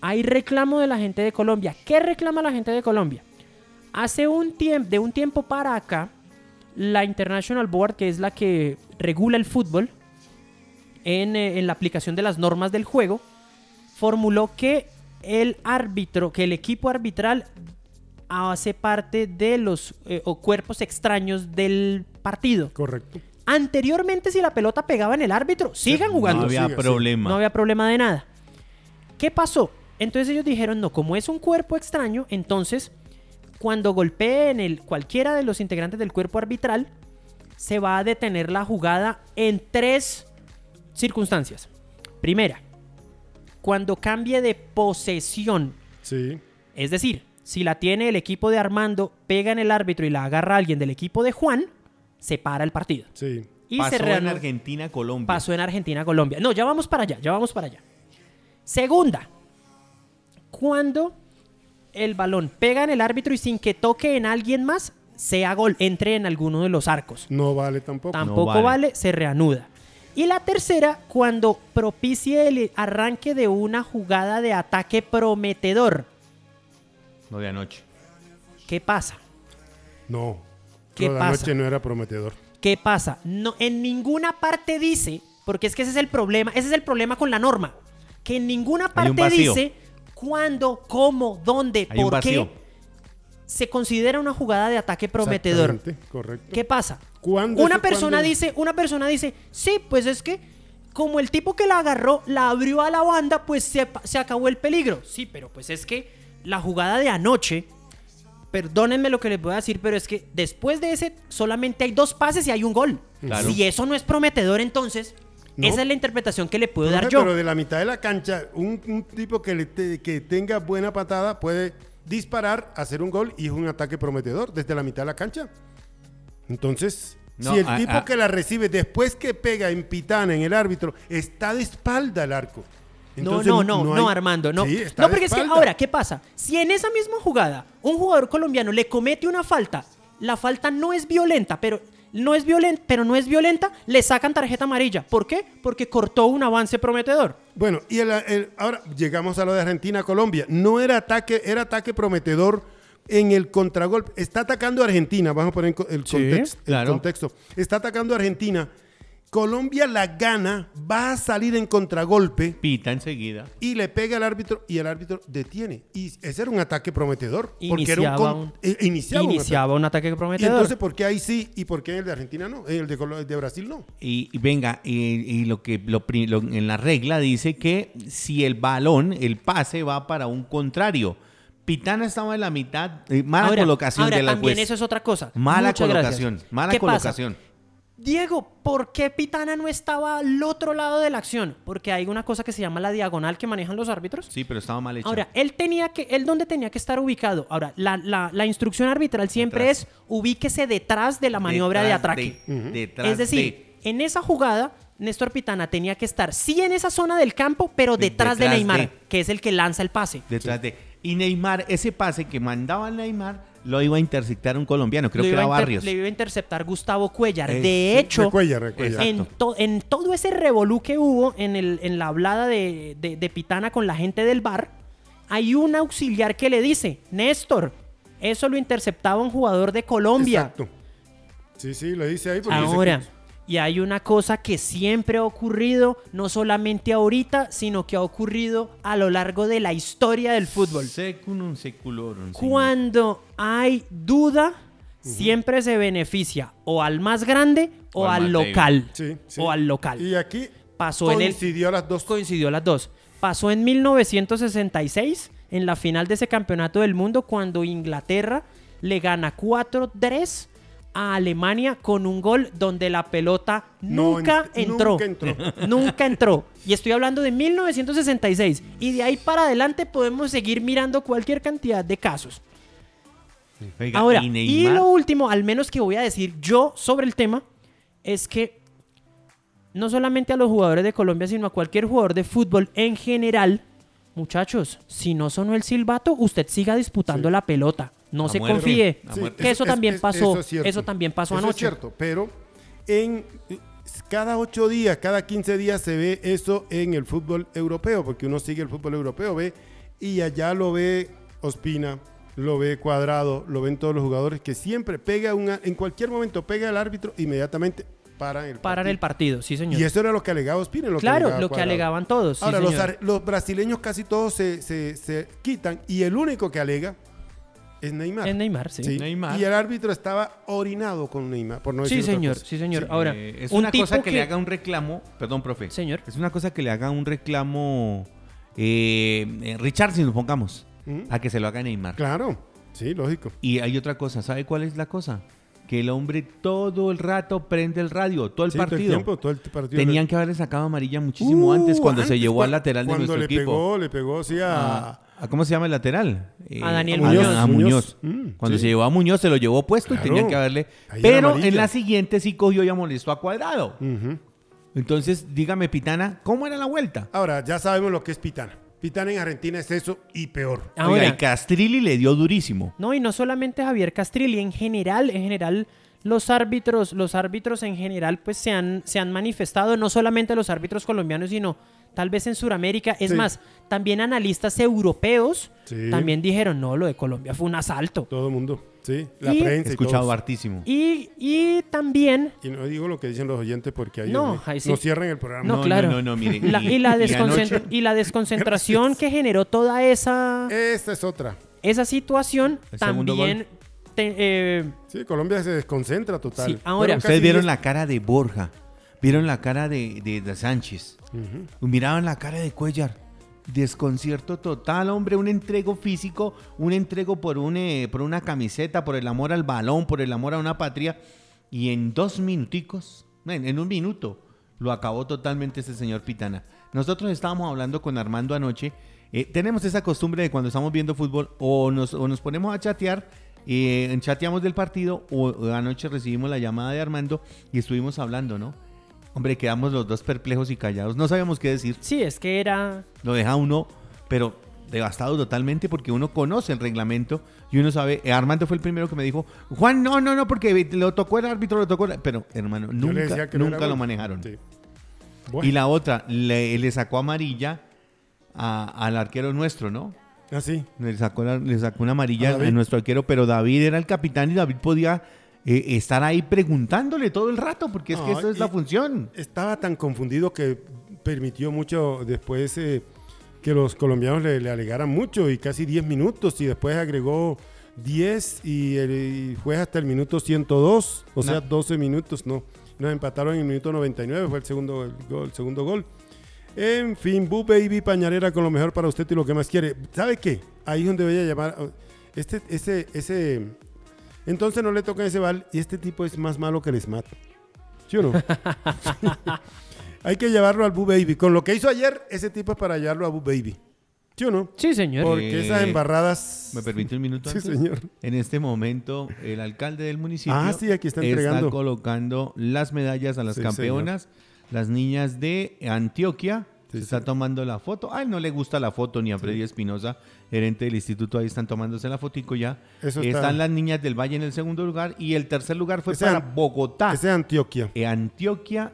S4: Hay reclamo de la gente de Colombia. ¿Qué reclama la gente de Colombia? Hace un tiempo, de un tiempo para acá, la International Board, que es la que regula el fútbol en, eh, en la aplicación de las normas del juego, formuló que el árbitro, que el equipo arbitral hace parte de los eh, o cuerpos extraños del partido.
S2: Correcto.
S4: Anteriormente, si la pelota pegaba en el árbitro, sigan jugando.
S3: no había problema.
S4: No había problema de nada. ¿Qué pasó? Entonces ellos dijeron, no, como es un cuerpo extraño, entonces cuando golpeen el, cualquiera de los integrantes del cuerpo arbitral, se va a detener la jugada en tres circunstancias. Primera, cuando cambie de posesión,
S2: Sí,
S4: es decir, si la tiene el equipo de Armando, pega en el árbitro y la agarra alguien del equipo de Juan, se para el partido.
S2: sí.
S4: Y
S3: Pasó
S4: se
S3: en
S4: reanudó.
S3: Argentina, Colombia.
S4: Pasó en Argentina, Colombia. No, ya vamos para allá, ya vamos para allá. Segunda, cuando el balón pega en el árbitro y sin que toque en alguien más, sea gol, entre en alguno de los arcos.
S2: No vale tampoco.
S4: Tampoco
S3: vale.
S4: vale. se reanuda. Y la tercera, cuando propicie el arranque de una jugada de ataque prometedor.
S3: Lo de anoche.
S4: ¿Qué pasa?
S2: No.
S4: ¿Qué
S2: Lo de
S4: pasa?
S2: anoche no era prometedor.
S4: ¿Qué pasa? No, en ninguna parte dice, porque es que ese es el problema, ese es el problema con la norma, que en ninguna parte dice cuándo, cómo, dónde,
S3: Hay
S4: por qué se considera una jugada de ataque prometedor.
S2: Correcto.
S4: ¿Qué pasa?
S2: ¿Cuándo
S4: Una persona
S2: cuándo?
S4: dice, una persona dice, sí, pues es que como el tipo que la agarró la abrió a la banda, pues se, se acabó el peligro. Sí, pero pues es que la jugada de anoche, perdónenme lo que les voy a decir, pero es que después de ese solamente hay dos pases y hay un gol.
S3: Claro.
S4: Si eso no es prometedor, entonces
S2: No.
S4: esa es la interpretación que le puedo
S2: Profe,
S4: dar yo.
S2: Pero de la mitad de la cancha, un, un tipo que, le te- que tenga buena patada puede disparar, hacer un gol y es un ataque prometedor desde la mitad de la cancha. Entonces,
S3: No,
S2: si el tipo que la recibe después que pega en pitana en el árbitro está de espalda al arco.
S4: No,
S2: Entonces,
S4: no, no, no,
S2: hay-
S4: Armando, no.
S2: Sí, está
S4: no,
S2: de
S4: porque es que ahora, ¿qué pasa? Si en esa misma jugada un jugador colombiano le comete una falta, la falta no es violenta, pero no es violenta, pero no es violenta, le sacan tarjeta amarilla. ¿Por qué? Porque cortó un avance prometedor.
S2: Bueno, y el- el- ahora llegamos a lo de Argentina-Colombia. No era ataque, era ataque prometedor en el contragolpe. Está atacando a Argentina, vamos a poner el,
S4: Sí,
S2: context- el
S3: claro.
S2: contexto. Está atacando a Argentina. Colombia la gana, va a salir en contragolpe
S3: Pita enseguida.
S2: y le pega al árbitro y el árbitro detiene. Y ese era un ataque prometedor. Porque era un
S4: Iniciaba un-
S2: eh, iniciaba un
S4: Iniciaba un ataque.
S2: Y
S4: prometedor.
S2: entonces, ¿por qué ahí sí y por qué en el de Argentina no? En el de, Colo- de Brasil no.
S3: Y, y venga, y, y lo que lo lo- en la regla dice que si el balón, el pase va para un contrario. Pitana estaba en la mitad, eh, mala
S4: Ahora-
S3: colocación
S4: ahora
S3: de la
S4: también
S3: juez.
S4: eso es otra cosa.
S3: Mala
S4: Muchas gracias.
S3: colocación, mala
S4: ¿Qué pasa?
S3: colocación.
S4: Diego, ¿por qué Pitana no estaba al otro lado de la acción? Porque hay una cosa que se llama la diagonal que manejan los árbitros.
S3: Sí, pero estaba mal hecho.
S4: Ahora, él tenía que, él dónde tenía que estar ubicado. Ahora, la, la- la instrucción arbitral siempre es ubíquese detrás de la maniobra de atraque.
S3: detrás
S4: es decir, en esa jugada, Néstor Pitana tenía que estar sí en esa zona del campo, pero
S3: De-
S4: detrás, de Neymar,
S3: de.
S4: que es el que lanza el pase.
S3: de- detrás de. Y Neymar, ese pase que mandaba Neymar, lo iba a interceptar un colombiano, creo
S4: Lo
S3: que era Barrios.
S4: Le iba a interceptar Gustavo Cuellar.
S3: Eh,
S4: de hecho,
S2: recuella.
S4: en, to- en todo ese revolú que hubo en, el, en la hablada de, de- de Pitana con la gente del bar, hay un auxiliar que le dice, Néstor, eso lo interceptaba un jugador de Colombia.
S2: Exacto. Sí, sí, lo dice ahí. porque dice
S4: Ahora,
S2: que-
S4: y hay una cosa que siempre ha ocurrido, no solamente ahorita, sino que ha ocurrido a lo largo de la historia del fútbol.
S3: Secunum seculorum. señor.
S4: Cuando hay duda, siempre se beneficia o al más grande o,
S3: O al
S4: local.
S2: Sí, sí.
S4: O al local.
S2: Y aquí
S4: Pasó en el-
S2: coincidió las dos.
S4: Coincidió las dos. Pasó en 1966, en la final de ese campeonato del mundo, cuando Inglaterra le gana 4-3 a Alemania con un gol donde la pelota
S2: No
S4: nunca
S2: ent-
S4: entró.
S2: nunca entró.
S4: Nunca entró. Y estoy hablando de 1966. Y de ahí para adelante podemos seguir mirando cualquier cantidad de casos.
S3: Oiga,
S4: Ahora,
S3: y
S4: lo último, al menos que voy a decir yo sobre el tema, es que no solamente a los jugadores de Colombia, sino a cualquier jugador de fútbol en general, muchachos, si no sonó el silbato, usted siga disputando
S2: Sí.
S4: la pelota. No
S3: A
S4: se
S3: muerte.
S4: confíe.
S2: Sí.
S4: Que eso también pasó.
S2: es cierto.
S4: Eso también pasó
S2: Eso
S4: anoche.
S2: Es cierto, pero en cada ocho días, cada 15 días se ve eso en el fútbol europeo, porque uno sigue el fútbol europeo, ve, y allá lo ve Ospina, lo ve Cuadrado, lo ven todos los jugadores que siempre pega una, en cualquier momento pega al árbitro, inmediatamente paran el
S4: Paran
S2: partido.
S4: el partido, sí, señor.
S2: Y eso era lo que alegaba Ospina. Lo que
S4: claro,
S2: alegaba
S4: lo que alegaban todos.
S2: Ahora, los,
S4: señor.
S2: los brasileños casi todos se, se- se quitan y el único que alega es Neymar.
S4: Es Neymar, sí.
S2: Sí,
S3: Neymar.
S2: Y el árbitro estaba orinado con Neymar, por no
S4: Sí,
S2: decir otra
S4: señor,
S2: cosa.
S4: sí, señor.
S2: Sí.
S4: Ahora,
S3: Eh, es
S4: un
S3: una cosa que, le haga un reclamo, perdón, profe.
S4: Señor.
S3: Es una cosa que le haga un reclamo eh, eh, Richard, si nos pongamos,
S2: ¿Mm?
S3: a que se lo haga Neymar.
S2: Claro, sí, lógico.
S3: Y hay otra cosa, ¿sabe cuál es la cosa? Que el hombre todo el rato prende el radio, todo el
S2: Sí, todo el
S3: partido.
S2: tiempo, todo el partido.
S3: Tenían que haberle sacado amarilla muchísimo
S2: Uh,
S3: antes cuando se llevó al lateral de
S2: cuando
S3: nuestro
S2: le
S3: equipo.
S2: Pegó, le pegó, sí, a,
S3: Ah, a- ¿cómo se llama el lateral? Eh,
S4: A Daniel
S2: Muñoz.
S3: A, Muñoz.
S2: Mm,
S3: Cuando
S2: sí.
S3: se llevó a Muñoz se lo llevó puesto
S2: Claro.
S3: y tenía que haberle.
S2: Ahí
S3: Pero en la siguiente sí cogió y amonestó a Cuadrado. Entonces, dígame, Pitana, ¿cómo era la vuelta?
S2: Ahora, ya sabemos lo que es pitana. Pitana en Argentina es eso y peor.
S4: Ahora,
S3: Oiga, y Castrilli le dio durísimo.
S4: No, y no solamente Javier Castrilli, en general, en general, los árbitros, los árbitros en general, pues se han, se han manifestado, no solamente los árbitros colombianos, sino tal vez en Sudamérica. Es
S2: Sí.
S4: más, también analistas europeos
S2: Sí.
S4: también dijeron, no, lo de Colombia fue un asalto.
S2: Todo el mundo, sí. La
S4: Y-
S3: He
S2: prensa y
S3: escuchado
S2: todos.
S3: hartísimo.
S4: Y, y también,
S2: Y no digo lo que dicen los oyentes porque ahí
S4: No, ahí sí.
S2: no cierran el programa.
S4: no,
S3: No,
S4: claro,
S3: no, no, no, mire,
S4: la-
S3: y-
S4: y, la
S3: y
S4: desconcentración que generó toda esa,
S2: Esta es otra.
S4: esa situación
S3: El
S4: también... te- eh,
S2: Sí, Colombia se desconcentra total.
S4: Sí, ahora-
S3: Ustedes vieron
S2: 10
S3: la cara de Borja, vieron la cara de, de- de Sánchez, miraban la cara de Cuellar. Desconcierto total, hombre, un entrego físico, un entrego por, un, eh, por una camiseta, por el amor al balón, por el amor a una patria. Y en dos minuticos, en, en un minuto, lo acabó totalmente ese señor Pitana. Nosotros estábamos hablando con Armando anoche. eh, tenemos esa costumbre de cuando estamos viendo fútbol o nos, o nos ponemos a chatear, eh, chateamos del partido o, o anoche recibimos la llamada de Armando y estuvimos hablando, ¿no? Hombre, quedamos los dos perplejos y callados. No sabíamos qué decir.
S4: sí, es que era...
S3: Lo deja uno, pero devastado totalmente porque uno conoce el reglamento y uno sabe. eh, Armando fue el primero que me dijo, Juan, no, no, no, porque lo tocó el árbitro, lo tocó. el-". Pero, hermano, nunca,
S2: no
S3: nunca lo
S2: gol.
S3: manejaron.
S2: Sí. Bueno,
S3: Y la otra, le, le sacó amarilla a- al arquero nuestro, ¿no?
S2: así.
S3: Le sacó, la- le sacó una amarilla
S2: ¿A
S3: nuestro arquero, pero David era el capitán y David podía eh, estar ahí preguntándole todo el rato, porque es que esa es la función.
S2: Estaba tan confundido que permitió mucho después eh, que los colombianos le, le alegaran mucho y casi 10 minutos y después agregó 10 y, el, y fue hasta el minuto 102, o sea,
S3: No.
S2: 12 minutos, no. Nos empataron en el minuto 99, fue el segundo el gol. el segundo gol. En fin, Boo Baby Pañalera con lo mejor para usted y lo que más quiere. ¿Sabe qué? Ahí es donde voy a llamar. Este, ese, ese. Entonces no le toca ese bal y este tipo es más malo que el Smat. ¿Sí o no? Hay que llevarlo al Boo Baby. Con lo que hizo ayer, ese tipo es para llevarlo a Boo Baby. ¿Sí o no?
S4: Sí, señor.
S2: Porque
S3: Eh,
S2: esas embarradas.
S3: ¿Me permite un minuto?
S2: Sí,
S3: antes?
S2: señor.
S3: En este momento, el alcalde del municipio
S2: Ah, sí, aquí está entregando.
S3: colocando las medallas a las
S2: Sí,
S3: campeonas, las niñas de Antioquia.
S2: Sí,
S3: se está
S2: sí.
S3: tomando la foto. A él no le gusta la foto ni a Freddy Espinosa, gerente del instituto. Ahí están tomándose la fotico ya.
S2: Eso está-
S3: Están las niñas del Valle en el segundo lugar y el tercer lugar fue para
S2: an-
S3: Bogotá.
S2: Ese es Antioquia.
S3: Eh, Antioquia,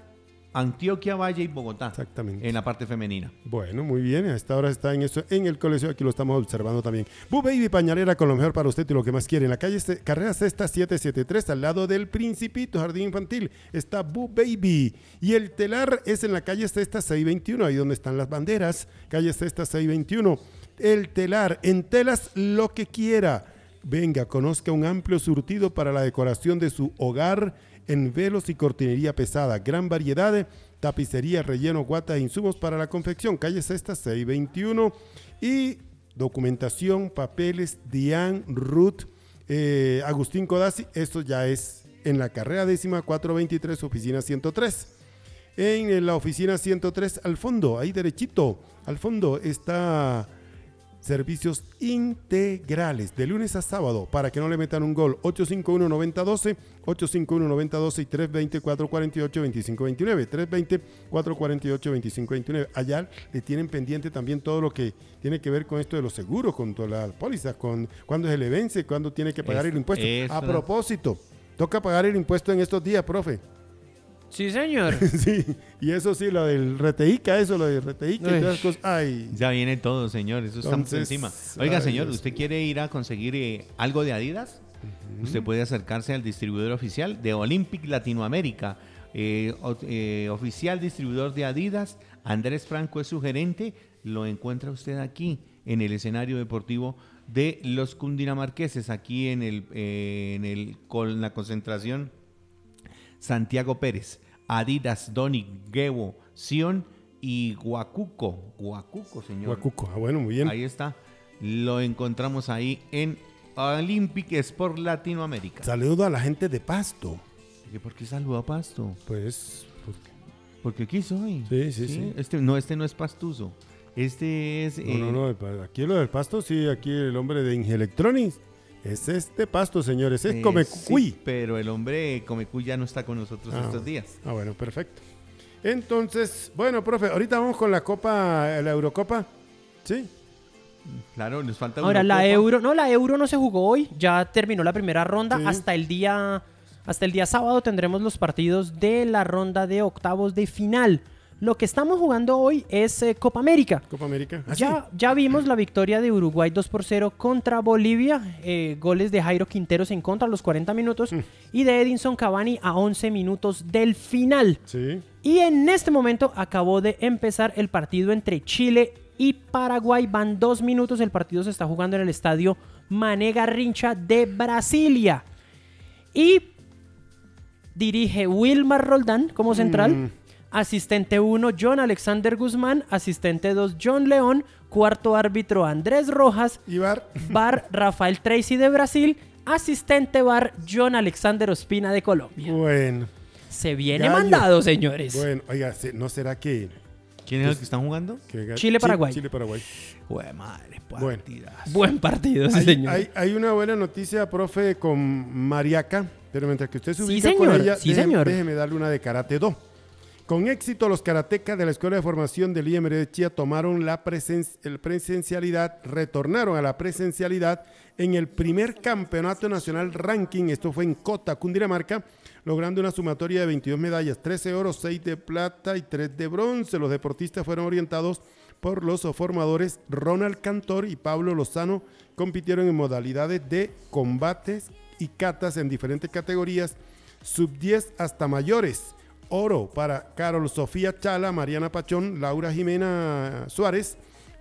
S3: Antioquia, Valle y Bogotá.
S2: Exactamente.
S3: En la parte femenina.
S2: Bueno, muy bien. A esta hora está en eso en el colegio. Aquí lo estamos observando también. Boo Baby Pañalera con lo mejor para usted y lo que más quiere. En la calle este- Carrera Sexta 773, al lado del Principito Jardín Infantil, está Boo Baby. Y el telar es en la calle Sexta 621, ahí donde están las banderas. Calle Sexta 621. El telar, en telas lo que quiera. Venga, conozca un amplio surtido para la decoración de su hogar en velos y cortinería pesada. Gran variedad de tapicería, relleno, guata e insumos para la confección. Calle Sexta 621. Y documentación, papeles, Dian, Ruth, eh, Agustín Codazzi. Esto ya es en la carrera décima 423, oficina 103. En la oficina 103, al fondo, ahí derechito, al fondo está servicios integrales de lunes a sábado para que no le metan un gol. 851-9012 851-9012 y 320-448-2529 320-448-2529 allá le tienen pendiente también todo lo que tiene que ver con esto de los seguros con todas las pólizas con cuándo se le vence cuándo tiene que pagar
S3: Es-
S2: el impuesto. A propósito toca pagar el impuesto en estos días profe
S4: Sí, señor.
S2: sí y eso sí lo del reteíca eso lo del reteíca y todas las cosas ay
S3: Ya viene todo, señor. Eso estamos
S2: Entonces,
S3: encima. Oiga,
S2: ay,
S3: señor, ¿usted quiere ir a conseguir eh, algo de Adidas? Usted puede acercarse al distribuidor oficial de Olympic Latinoamérica. Eh, o- eh, oficial distribuidor de Adidas. Andrés Franco es su gerente. Lo encuentra usted aquí, en el escenario deportivo de los cundinamarqueses, aquí en, el, eh, en el, con la concentración Santiago Pérez, Adidas, Doni, Gebo, Sion y Guacuco. Guacuco, señor.
S2: Guacuco ah bueno muy bien
S3: Ahí está. Lo encontramos ahí en Olympic Sport Latinoamérica.
S2: saludo a la gente de Pasto
S3: ¿Y ¿Por qué saluda a Pasto?
S2: pues porque-
S3: Porque aquí soy.
S2: Sí, sí, sí.
S3: Este, no, este no es pastuso. Este es...
S2: No,
S3: eh,
S2: no, no, el pa- aquí lo del pasto, sí, aquí el hombre de Ingelectronics. Es este pasto, señores, es
S3: eh,
S2: Comecuy.
S3: sí, pero el hombre Comecuy ya no está con nosotros
S2: Ah,
S3: estos días.
S2: Ah, bueno, perfecto. Entonces, bueno, profe, ahorita vamos con la Copa, la Eurocopa. ¿Sí?
S3: Claro, nos falta
S4: Ahora, la. Euro, no, la Euro no se jugó hoy, ya terminó la primera ronda.
S2: Sí.
S4: Hasta el día hasta el día sábado tendremos los partidos de la ronda de octavos de final. Lo que estamos jugando hoy es eh, Copa América.
S2: Copa América. Ah,
S4: Ya, ya vimos la victoria de Uruguay 2 por 0 contra Bolivia. eh, goles de Jairo Quinteros en contra a los 40 minutos y de Edinson Cavani a 11 minutos del final.
S2: Sí.
S4: Y en este momento acabó de empezar el partido entre Chile y Paraguay. Van dos minutos. El partido se está jugando en el estadio Mané Garrincha de Brasilia. Y dirige Wilmar Roldán como central.
S2: Mm.
S4: Asistente 1, John Alexander Guzmán. Asistente 2, John León. Cuarto árbitro, Andrés Rojas.
S2: Ibar.
S4: Bar, Rafael Tracy de Brasil. Asistente bar, John Alexander Ospina de Colombia.
S2: Bueno.
S4: Se viene
S2: Gallo.
S4: mandado, señores.
S2: Bueno, oiga, ¿se- ¿no será que...
S3: ¿Quién es los que están jugando?
S4: Chile-Paraguay.
S2: Chile, Paraguay.
S3: Jue madre,
S2: Bueno.
S3: partidazo.
S4: Buen partido, sí,
S2: Hay,
S4: señor.
S2: hay- hay una buena noticia, profe, con Mariaca, pero mientras que usted se
S4: Sí, señor,
S2: con ella,
S4: sí,
S2: déjeme,
S4: señor.
S2: déjeme darle una de Karate Do. Con éxito, los karatecas de la Escuela de Formación del IMR de Chía tomaron la presen- el presencialidad, retornaron a la presencialidad en el primer campeonato nacional ranking, esto fue en Cota, Cundinamarca, logrando una sumatoria de 22 medallas, 13 oro, 6 de plata y 3 de bronce. Los deportistas fueron orientados por los formadores Ronald Cantor y Pablo Lozano, compitieron en modalidades de combates y catas en diferentes categorías, sub 10 hasta mayores. Oro para Carol Sofía Chala, Mariana Pachón, Laura Jimena Suárez,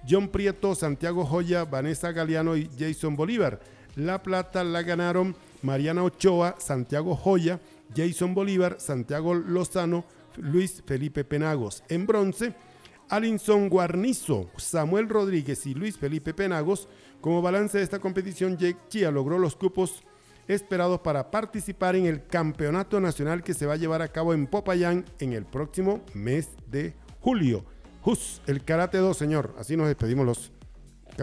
S2: John Prieto, Santiago Joya, Vanessa Galeano y Jason Bolívar. La plata la ganaron Mariana Ochoa, Santiago Joya, Jason Bolívar, Santiago Lozano, Luis Felipe Penagos. En bronce, Alinson Guarnizo, Samuel Rodríguez y Luis Felipe Penagos. Como balance de esta competición, Jake Chia logró los cupos esperados para participar en el campeonato nacional que se va a llevar a cabo en Popayán en el próximo mes de julio. Hus, el Karate 2, señor. Así nos despedimos los.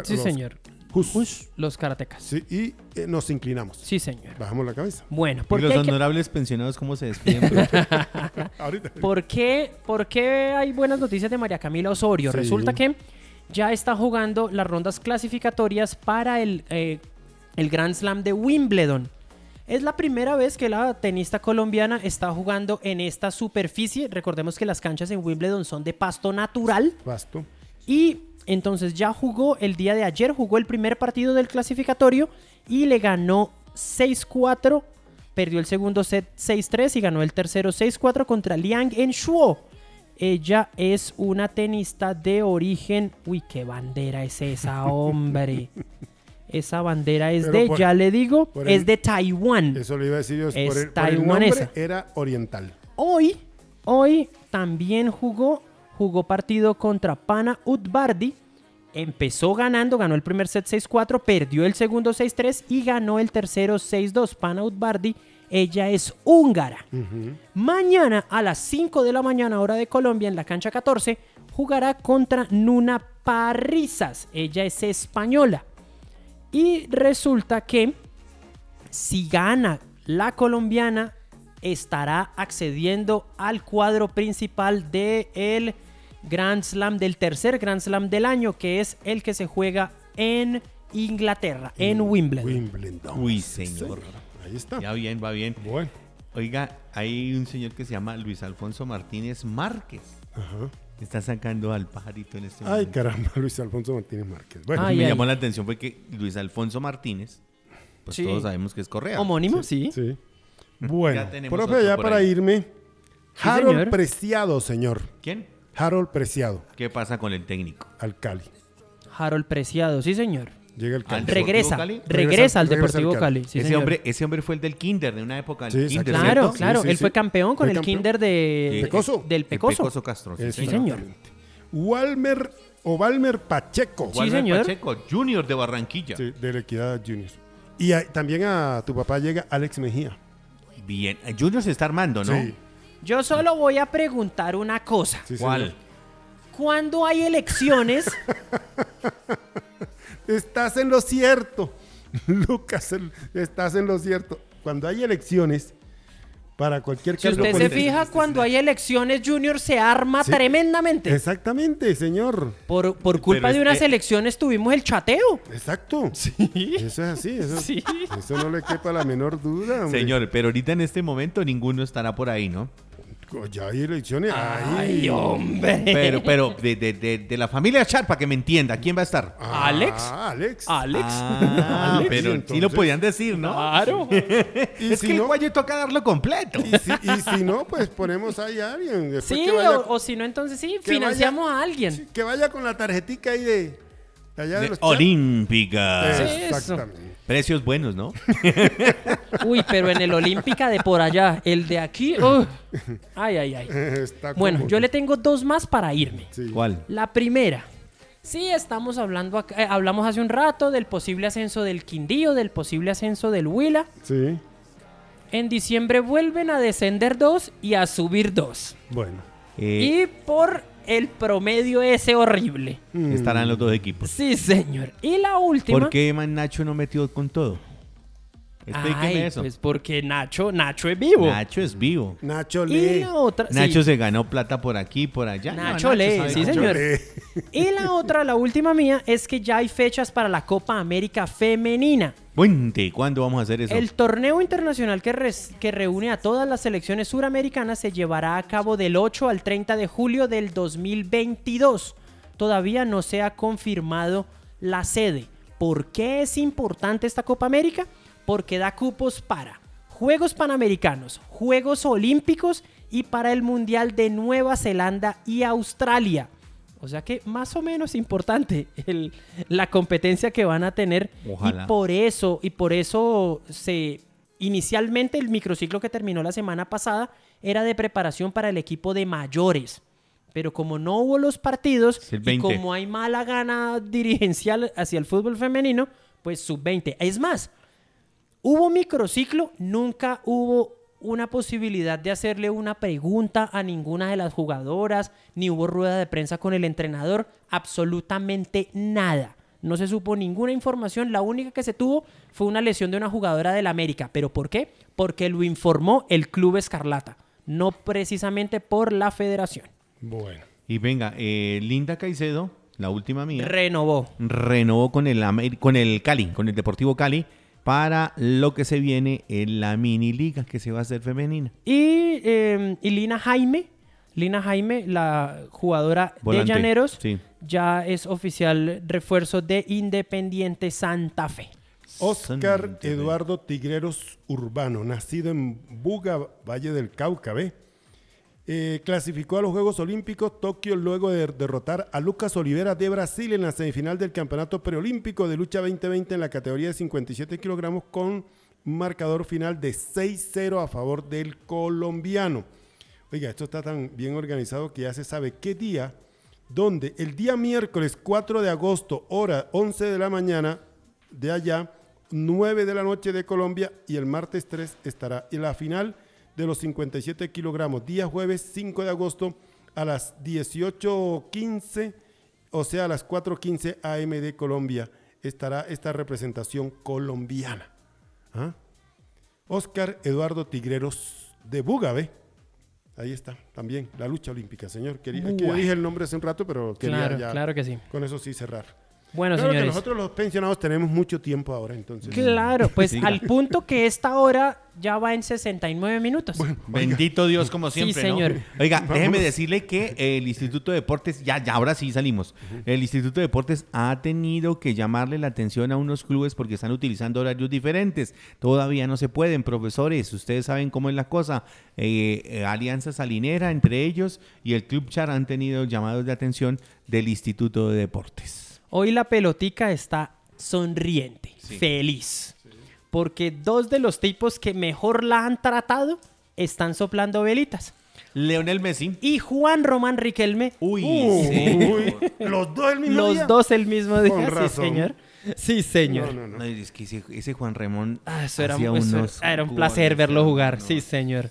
S4: Sí,
S2: los
S4: señor.
S2: Hus.
S4: Los karatecas.
S2: Sí, y eh, nos inclinamos.
S4: Sí, señor.
S2: Bajamos la cabeza.
S4: Bueno,
S3: ¿Y
S4: ¿por qué,
S3: los
S4: que-
S3: honorables pensionados cómo se despiden?
S2: Ahorita.
S4: por qué- por qué hay buenas noticias de María Camila Osorio?
S2: Sí.
S4: Resulta que ya está jugando las rondas clasificatorias para el, eh, el Grand Slam de Wimbledon. Es la primera vez que la tenista colombiana está jugando en esta superficie. Recordemos que las canchas en Wimbledon son de pasto natural.
S2: Basto.
S4: Y entonces ya jugó el día de ayer, jugó el primer partido del clasificatorio y le ganó 6-4. Perdió el segundo set 6-3 y ganó el tercero 6-4 contra Liang Enshuo. Ella es una tenista de origen. Uy, qué bandera es esa, hombre. Esa bandera es
S2: Pero
S4: de,
S2: por-
S4: ya le digo, es
S2: el-
S4: de Taiwán.
S2: Eso le iba a decir yo.
S4: Es
S2: por el, por el
S4: taiwanesa.
S2: nombre era oriental.
S4: Hoy, hoy también jugó, jugó partido contra Pana Utbardi. Empezó ganando, ganó el primer set 6-4, perdió el segundo 6-3 y ganó el tercero 6-2. Pana Utbardi, ella es húngara. Mañana a las 5 de la mañana, hora de Colombia, en la cancha 14, jugará contra Nuna Parrizas. Ella es española. Y resulta que si gana la colombiana, estará accediendo al cuadro principal del Grand Slam, del tercer Grand Slam del año, que es el que se juega en Inglaterra, en Wimbledon.
S2: Wimbledon.
S3: Uy, señor.
S2: Ahí está.
S3: Ya bien, va bien.
S2: Bueno.
S3: Oiga, hay un señor que se llama Luis Alfonso Martínez Márquez.
S2: Ajá.
S3: Está sacando al pajarito en este
S2: Ay,
S3: momento.
S2: caramba, Luis Alfonso Martínez Márquez. Bueno,
S4: Ay,
S3: me
S4: ay.
S3: llamó la atención fue que Luis Alfonso Martínez, pues
S4: Sí.
S3: todos sabemos que es Correa.
S4: Homónimo, sí.
S2: sí. Bueno,
S3: Ya tenemos
S2: profe,
S3: otro
S2: ya
S3: por
S2: para
S3: ahí.
S2: irme. Harold
S4: señor.
S2: Preciado, señor.
S3: ¿Quién?
S2: Harold Preciado,
S3: ¿Qué pasa con el técnico?
S2: al Cali.
S4: Harold Preciado, sí señor.
S2: Llega el Cali.
S4: Regresa,
S3: Cali?
S4: regresa al
S2: Regresa
S4: Deportivo
S2: al Cali.
S4: Cali. sí,
S3: ese,
S4: señor.
S3: hombre, ese hombre fue el del Kinder, de una época del
S2: Sí,
S3: Kinder.
S4: Claro,
S3: ¿cierto?
S4: claro.
S2: Sí,
S4: Él
S2: sí,
S4: fue campeón con el
S2: campeón.
S4: Kinder de,
S2: Pecoso.
S4: del
S3: El
S4: Pecoso.
S3: Castro. sí, señor.
S2: Walmer o Valmer Pacheco.
S4: Sí,
S3: Walmer
S4: señor.
S3: Pacheco, Junior de Barranquilla.
S2: Sí, de la Equidad Junior. Y a- también a tu papá llega Alex Mejía.
S3: Bien. Junior se está armando, ¿no?
S2: Sí,
S4: Yo solo voy a preguntar una cosa.
S2: sí,
S3: ¿Cuál?
S2: señor.
S4: cuando hay elecciones,
S2: Estás en lo cierto. Lucas, estás en lo cierto. Cuando hay elecciones, para cualquier
S4: si
S2: cargo
S4: usted se fija, cuando hay elecciones, Junior se arma
S2: Sí.
S4: tremendamente.
S2: Exactamente, señor.
S4: Por, por culpa
S3: Pero
S4: de unas
S3: que-
S4: elecciones tuvimos el chateo.
S2: Exacto.
S4: Sí.
S2: Eso es así. Eso,
S4: Sí.
S2: eso no le quepa la menor duda. hombre.
S3: Señor, pero ahorita en este momento ninguno estará por ahí, ¿no?
S2: Ya hay elecciones.
S4: Ay, hombre.
S3: Pero, pero de, de, de, de la familia Char, para que me entienda, ¿quién va a estar?
S2: Ah,
S4: Alex.
S2: Alex.
S4: Alex.
S3: Ah,
S2: Alex.
S3: pero
S2: Y
S3: sí
S2: entonces-
S3: lo podían decir, ¿no?
S4: Claro.
S2: Y
S3: es
S2: si
S3: que
S2: no,
S3: el cuello toca darlo completo.
S2: y si, y si no, pues ponemos ahí a alguien. Después
S4: Sí,
S2: que vaya,
S4: o, o si no, entonces sí, financiamos a alguien.
S2: que vaya con la tarjetica ahí de, de allá de,
S3: De
S2: los.
S3: Olímpica.
S4: Sí.
S2: Exactamente.
S3: Precios buenos, ¿no?
S4: Uy, pero en el Olímpica de por allá, el de aquí. uh, Ay, ay, ay.
S2: Está
S4: Bueno, yo le tengo dos más para irme.
S2: Sí.
S3: ¿Cuál?
S4: La primera. Sí, estamos hablando, acá- eh, hablamos hace un rato del posible ascenso del Quindío, del posible ascenso del Huila.
S2: Sí.
S4: En diciembre vuelven a descender dos y a subir dos.
S2: Bueno.
S3: Eh,
S4: Y por el promedio ese horrible.
S3: Estarán los dos equipos.
S4: Sí, señor. Y la última.
S3: ¿Por qué Man Nacho no metió con todo? Explíqueme
S4: Ay,
S3: eso.
S4: Pues porque Nacho, Nacho es vivo.
S3: Nacho es vivo.
S2: Nacho
S4: Y
S2: lee.
S4: la otra. sí.
S3: Nacho se ganó plata por aquí, por allá. No,
S4: Nacho lee,
S3: sabe
S4: sí, señor.
S2: lee.
S4: Y la otra, la última mía, es que ya hay fechas para la Copa América Femenina.
S3: Cuente, ¿cuándo vamos a hacer eso?
S4: El torneo internacional que, res- que reúne a todas las selecciones suramericanas se llevará a cabo del 8 al 30 de julio del 2022. Todavía no se ha confirmado la sede. ¿Por qué es importante esta Copa América? Porque da cupos para Juegos Panamericanos, Juegos Olímpicos y para el Mundial de Nueva Zelanda y Australia. O sea que más o menos importante el- la competencia que van a tener.
S3: Ojalá.
S4: Y por eso, y por eso se inicialmente el microciclo que terminó la semana pasada era de preparación para el equipo de mayores. Pero como no hubo los partidos y
S3: 20.
S4: como hay mala gana dirigencial hacia el fútbol femenino, pues sub-20. Es más, hubo microciclo, nunca hubo una posibilidad de hacerle una pregunta a ninguna de las jugadoras, ni hubo rueda de prensa con el entrenador, absolutamente nada. No se supo ninguna información, la única que se tuvo fue una lesión de una jugadora del América. ¿Pero por qué? Porque lo informó el Club Escarlata, no precisamente por la federación.
S2: Bueno.
S3: Y venga, eh, Linda Caicedo, la última mía,
S4: Renovó.
S3: renovó con el, Amer- con el Cali, con el Deportivo Cali, para lo que se viene en la mini liga que se va a hacer femenina.
S4: Y, eh, y Lina Jaime, Lina Jaime, la jugadora
S3: Volante,
S4: de Llaneros,
S3: sí.
S4: ya es oficial refuerzo de Independiente Santa Fe.
S2: Oscar. Eduardo Tigreros Urbano, nacido en Buga, Valle del Cauca, ¿ve? Eh, clasificó a los Juegos Olímpicos Tokio luego de derrotar a Lucas Olivera de Brasil en la semifinal del Campeonato Preolímpico de Lucha 2020 en la categoría de 57 kilogramos con marcador final de 6-0 a favor del colombiano. Oiga, esto está tan bien organizado que ya se sabe qué día, donde el día miércoles 4 de agosto, hora 11 de la mañana de allá, 9 de la noche de Colombia y el martes 3 estará en la final de los 57 kilogramos, día jueves 5 de agosto a las 18.15, o sea, a las 4.15 AM de Colombia, estará esta representación colombiana. ¿Ah? Oscar Eduardo Tigreros de Bugabe. Ahí está, también, la lucha olímpica, señor. Quería, que dije el nombre hace un rato, pero quería
S4: Claro,
S2: ya
S4: claro que sí.
S2: con eso sí cerrar.
S4: Bueno,
S2: Claro que
S4: señores.
S2: nosotros los pensionados tenemos mucho tiempo ahora, entonces.
S4: Claro, pues
S3: Siga.
S4: al punto que esta hora ya va en 69 minutos.
S3: Bendito Dios, como
S4: Sí,
S3: siempre. ¿no?
S4: señor.
S3: Oiga,
S2: Vamos.
S3: déjeme decirle que el Instituto de Deportes, ya, ya, ahora sí salimos. El Instituto de Deportes ha tenido que llamarle la atención a unos clubes porque están utilizando horarios diferentes. Todavía no se pueden, profesores. Ustedes saben cómo es la cosa. Eh, eh, Alianza Salinera, entre ellos, y el Club Char han tenido llamados de atención del Instituto de Deportes.
S4: Hoy la pelotica está sonriente,
S3: Sí.
S4: feliz. Porque dos de los tipos que mejor la han tratado están soplando velitas.
S3: Leonel Messi.
S4: Y Juan Román Riquelme,
S3: Uy, sí.
S2: los dos el mismo
S4: los
S2: día.
S4: dos el mismo día.
S2: Con
S4: Sí,
S2: razón.
S4: señor. Sí, señor.
S2: No, no, no.
S3: No, es que ese, ese Juan Ramón.
S4: Ah, eso era,
S3: hacía
S4: eso era-
S3: unos
S4: era un placer verlo jugar.
S3: no.
S4: Sí, señor.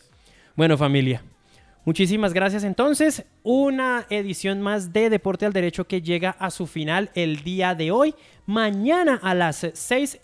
S4: Bueno, familia. Muchísimas gracias entonces. Una edición más de Deporte al Derecho que llega a su final el día de hoy. Mañana a las 6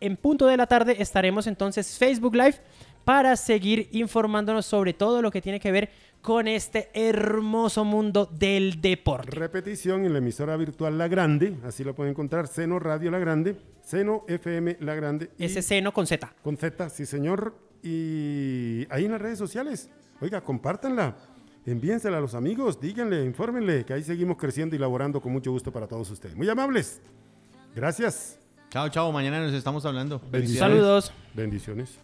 S4: en punto de la tarde estaremos entonces Facebook Live para seguir informándonos sobre todo lo que tiene que ver con este hermoso mundo del deporte.
S2: Repetición en la emisora virtual La Grande, así lo pueden encontrar, Seno Radio La Grande, Seno FM La Grande. y-
S4: Ese seno con Z.
S2: Con Z, sí señor. Y ahí en las redes sociales, oiga, compártanla, envíensela a los amigos, díganle, infórmenle, que ahí seguimos creciendo y laborando con mucho gusto para todos ustedes. Muy amables. Gracias.
S3: Chao, chao. Mañana nos estamos hablando.
S2: Bendiciones.
S4: Saludos.
S2: Bendiciones.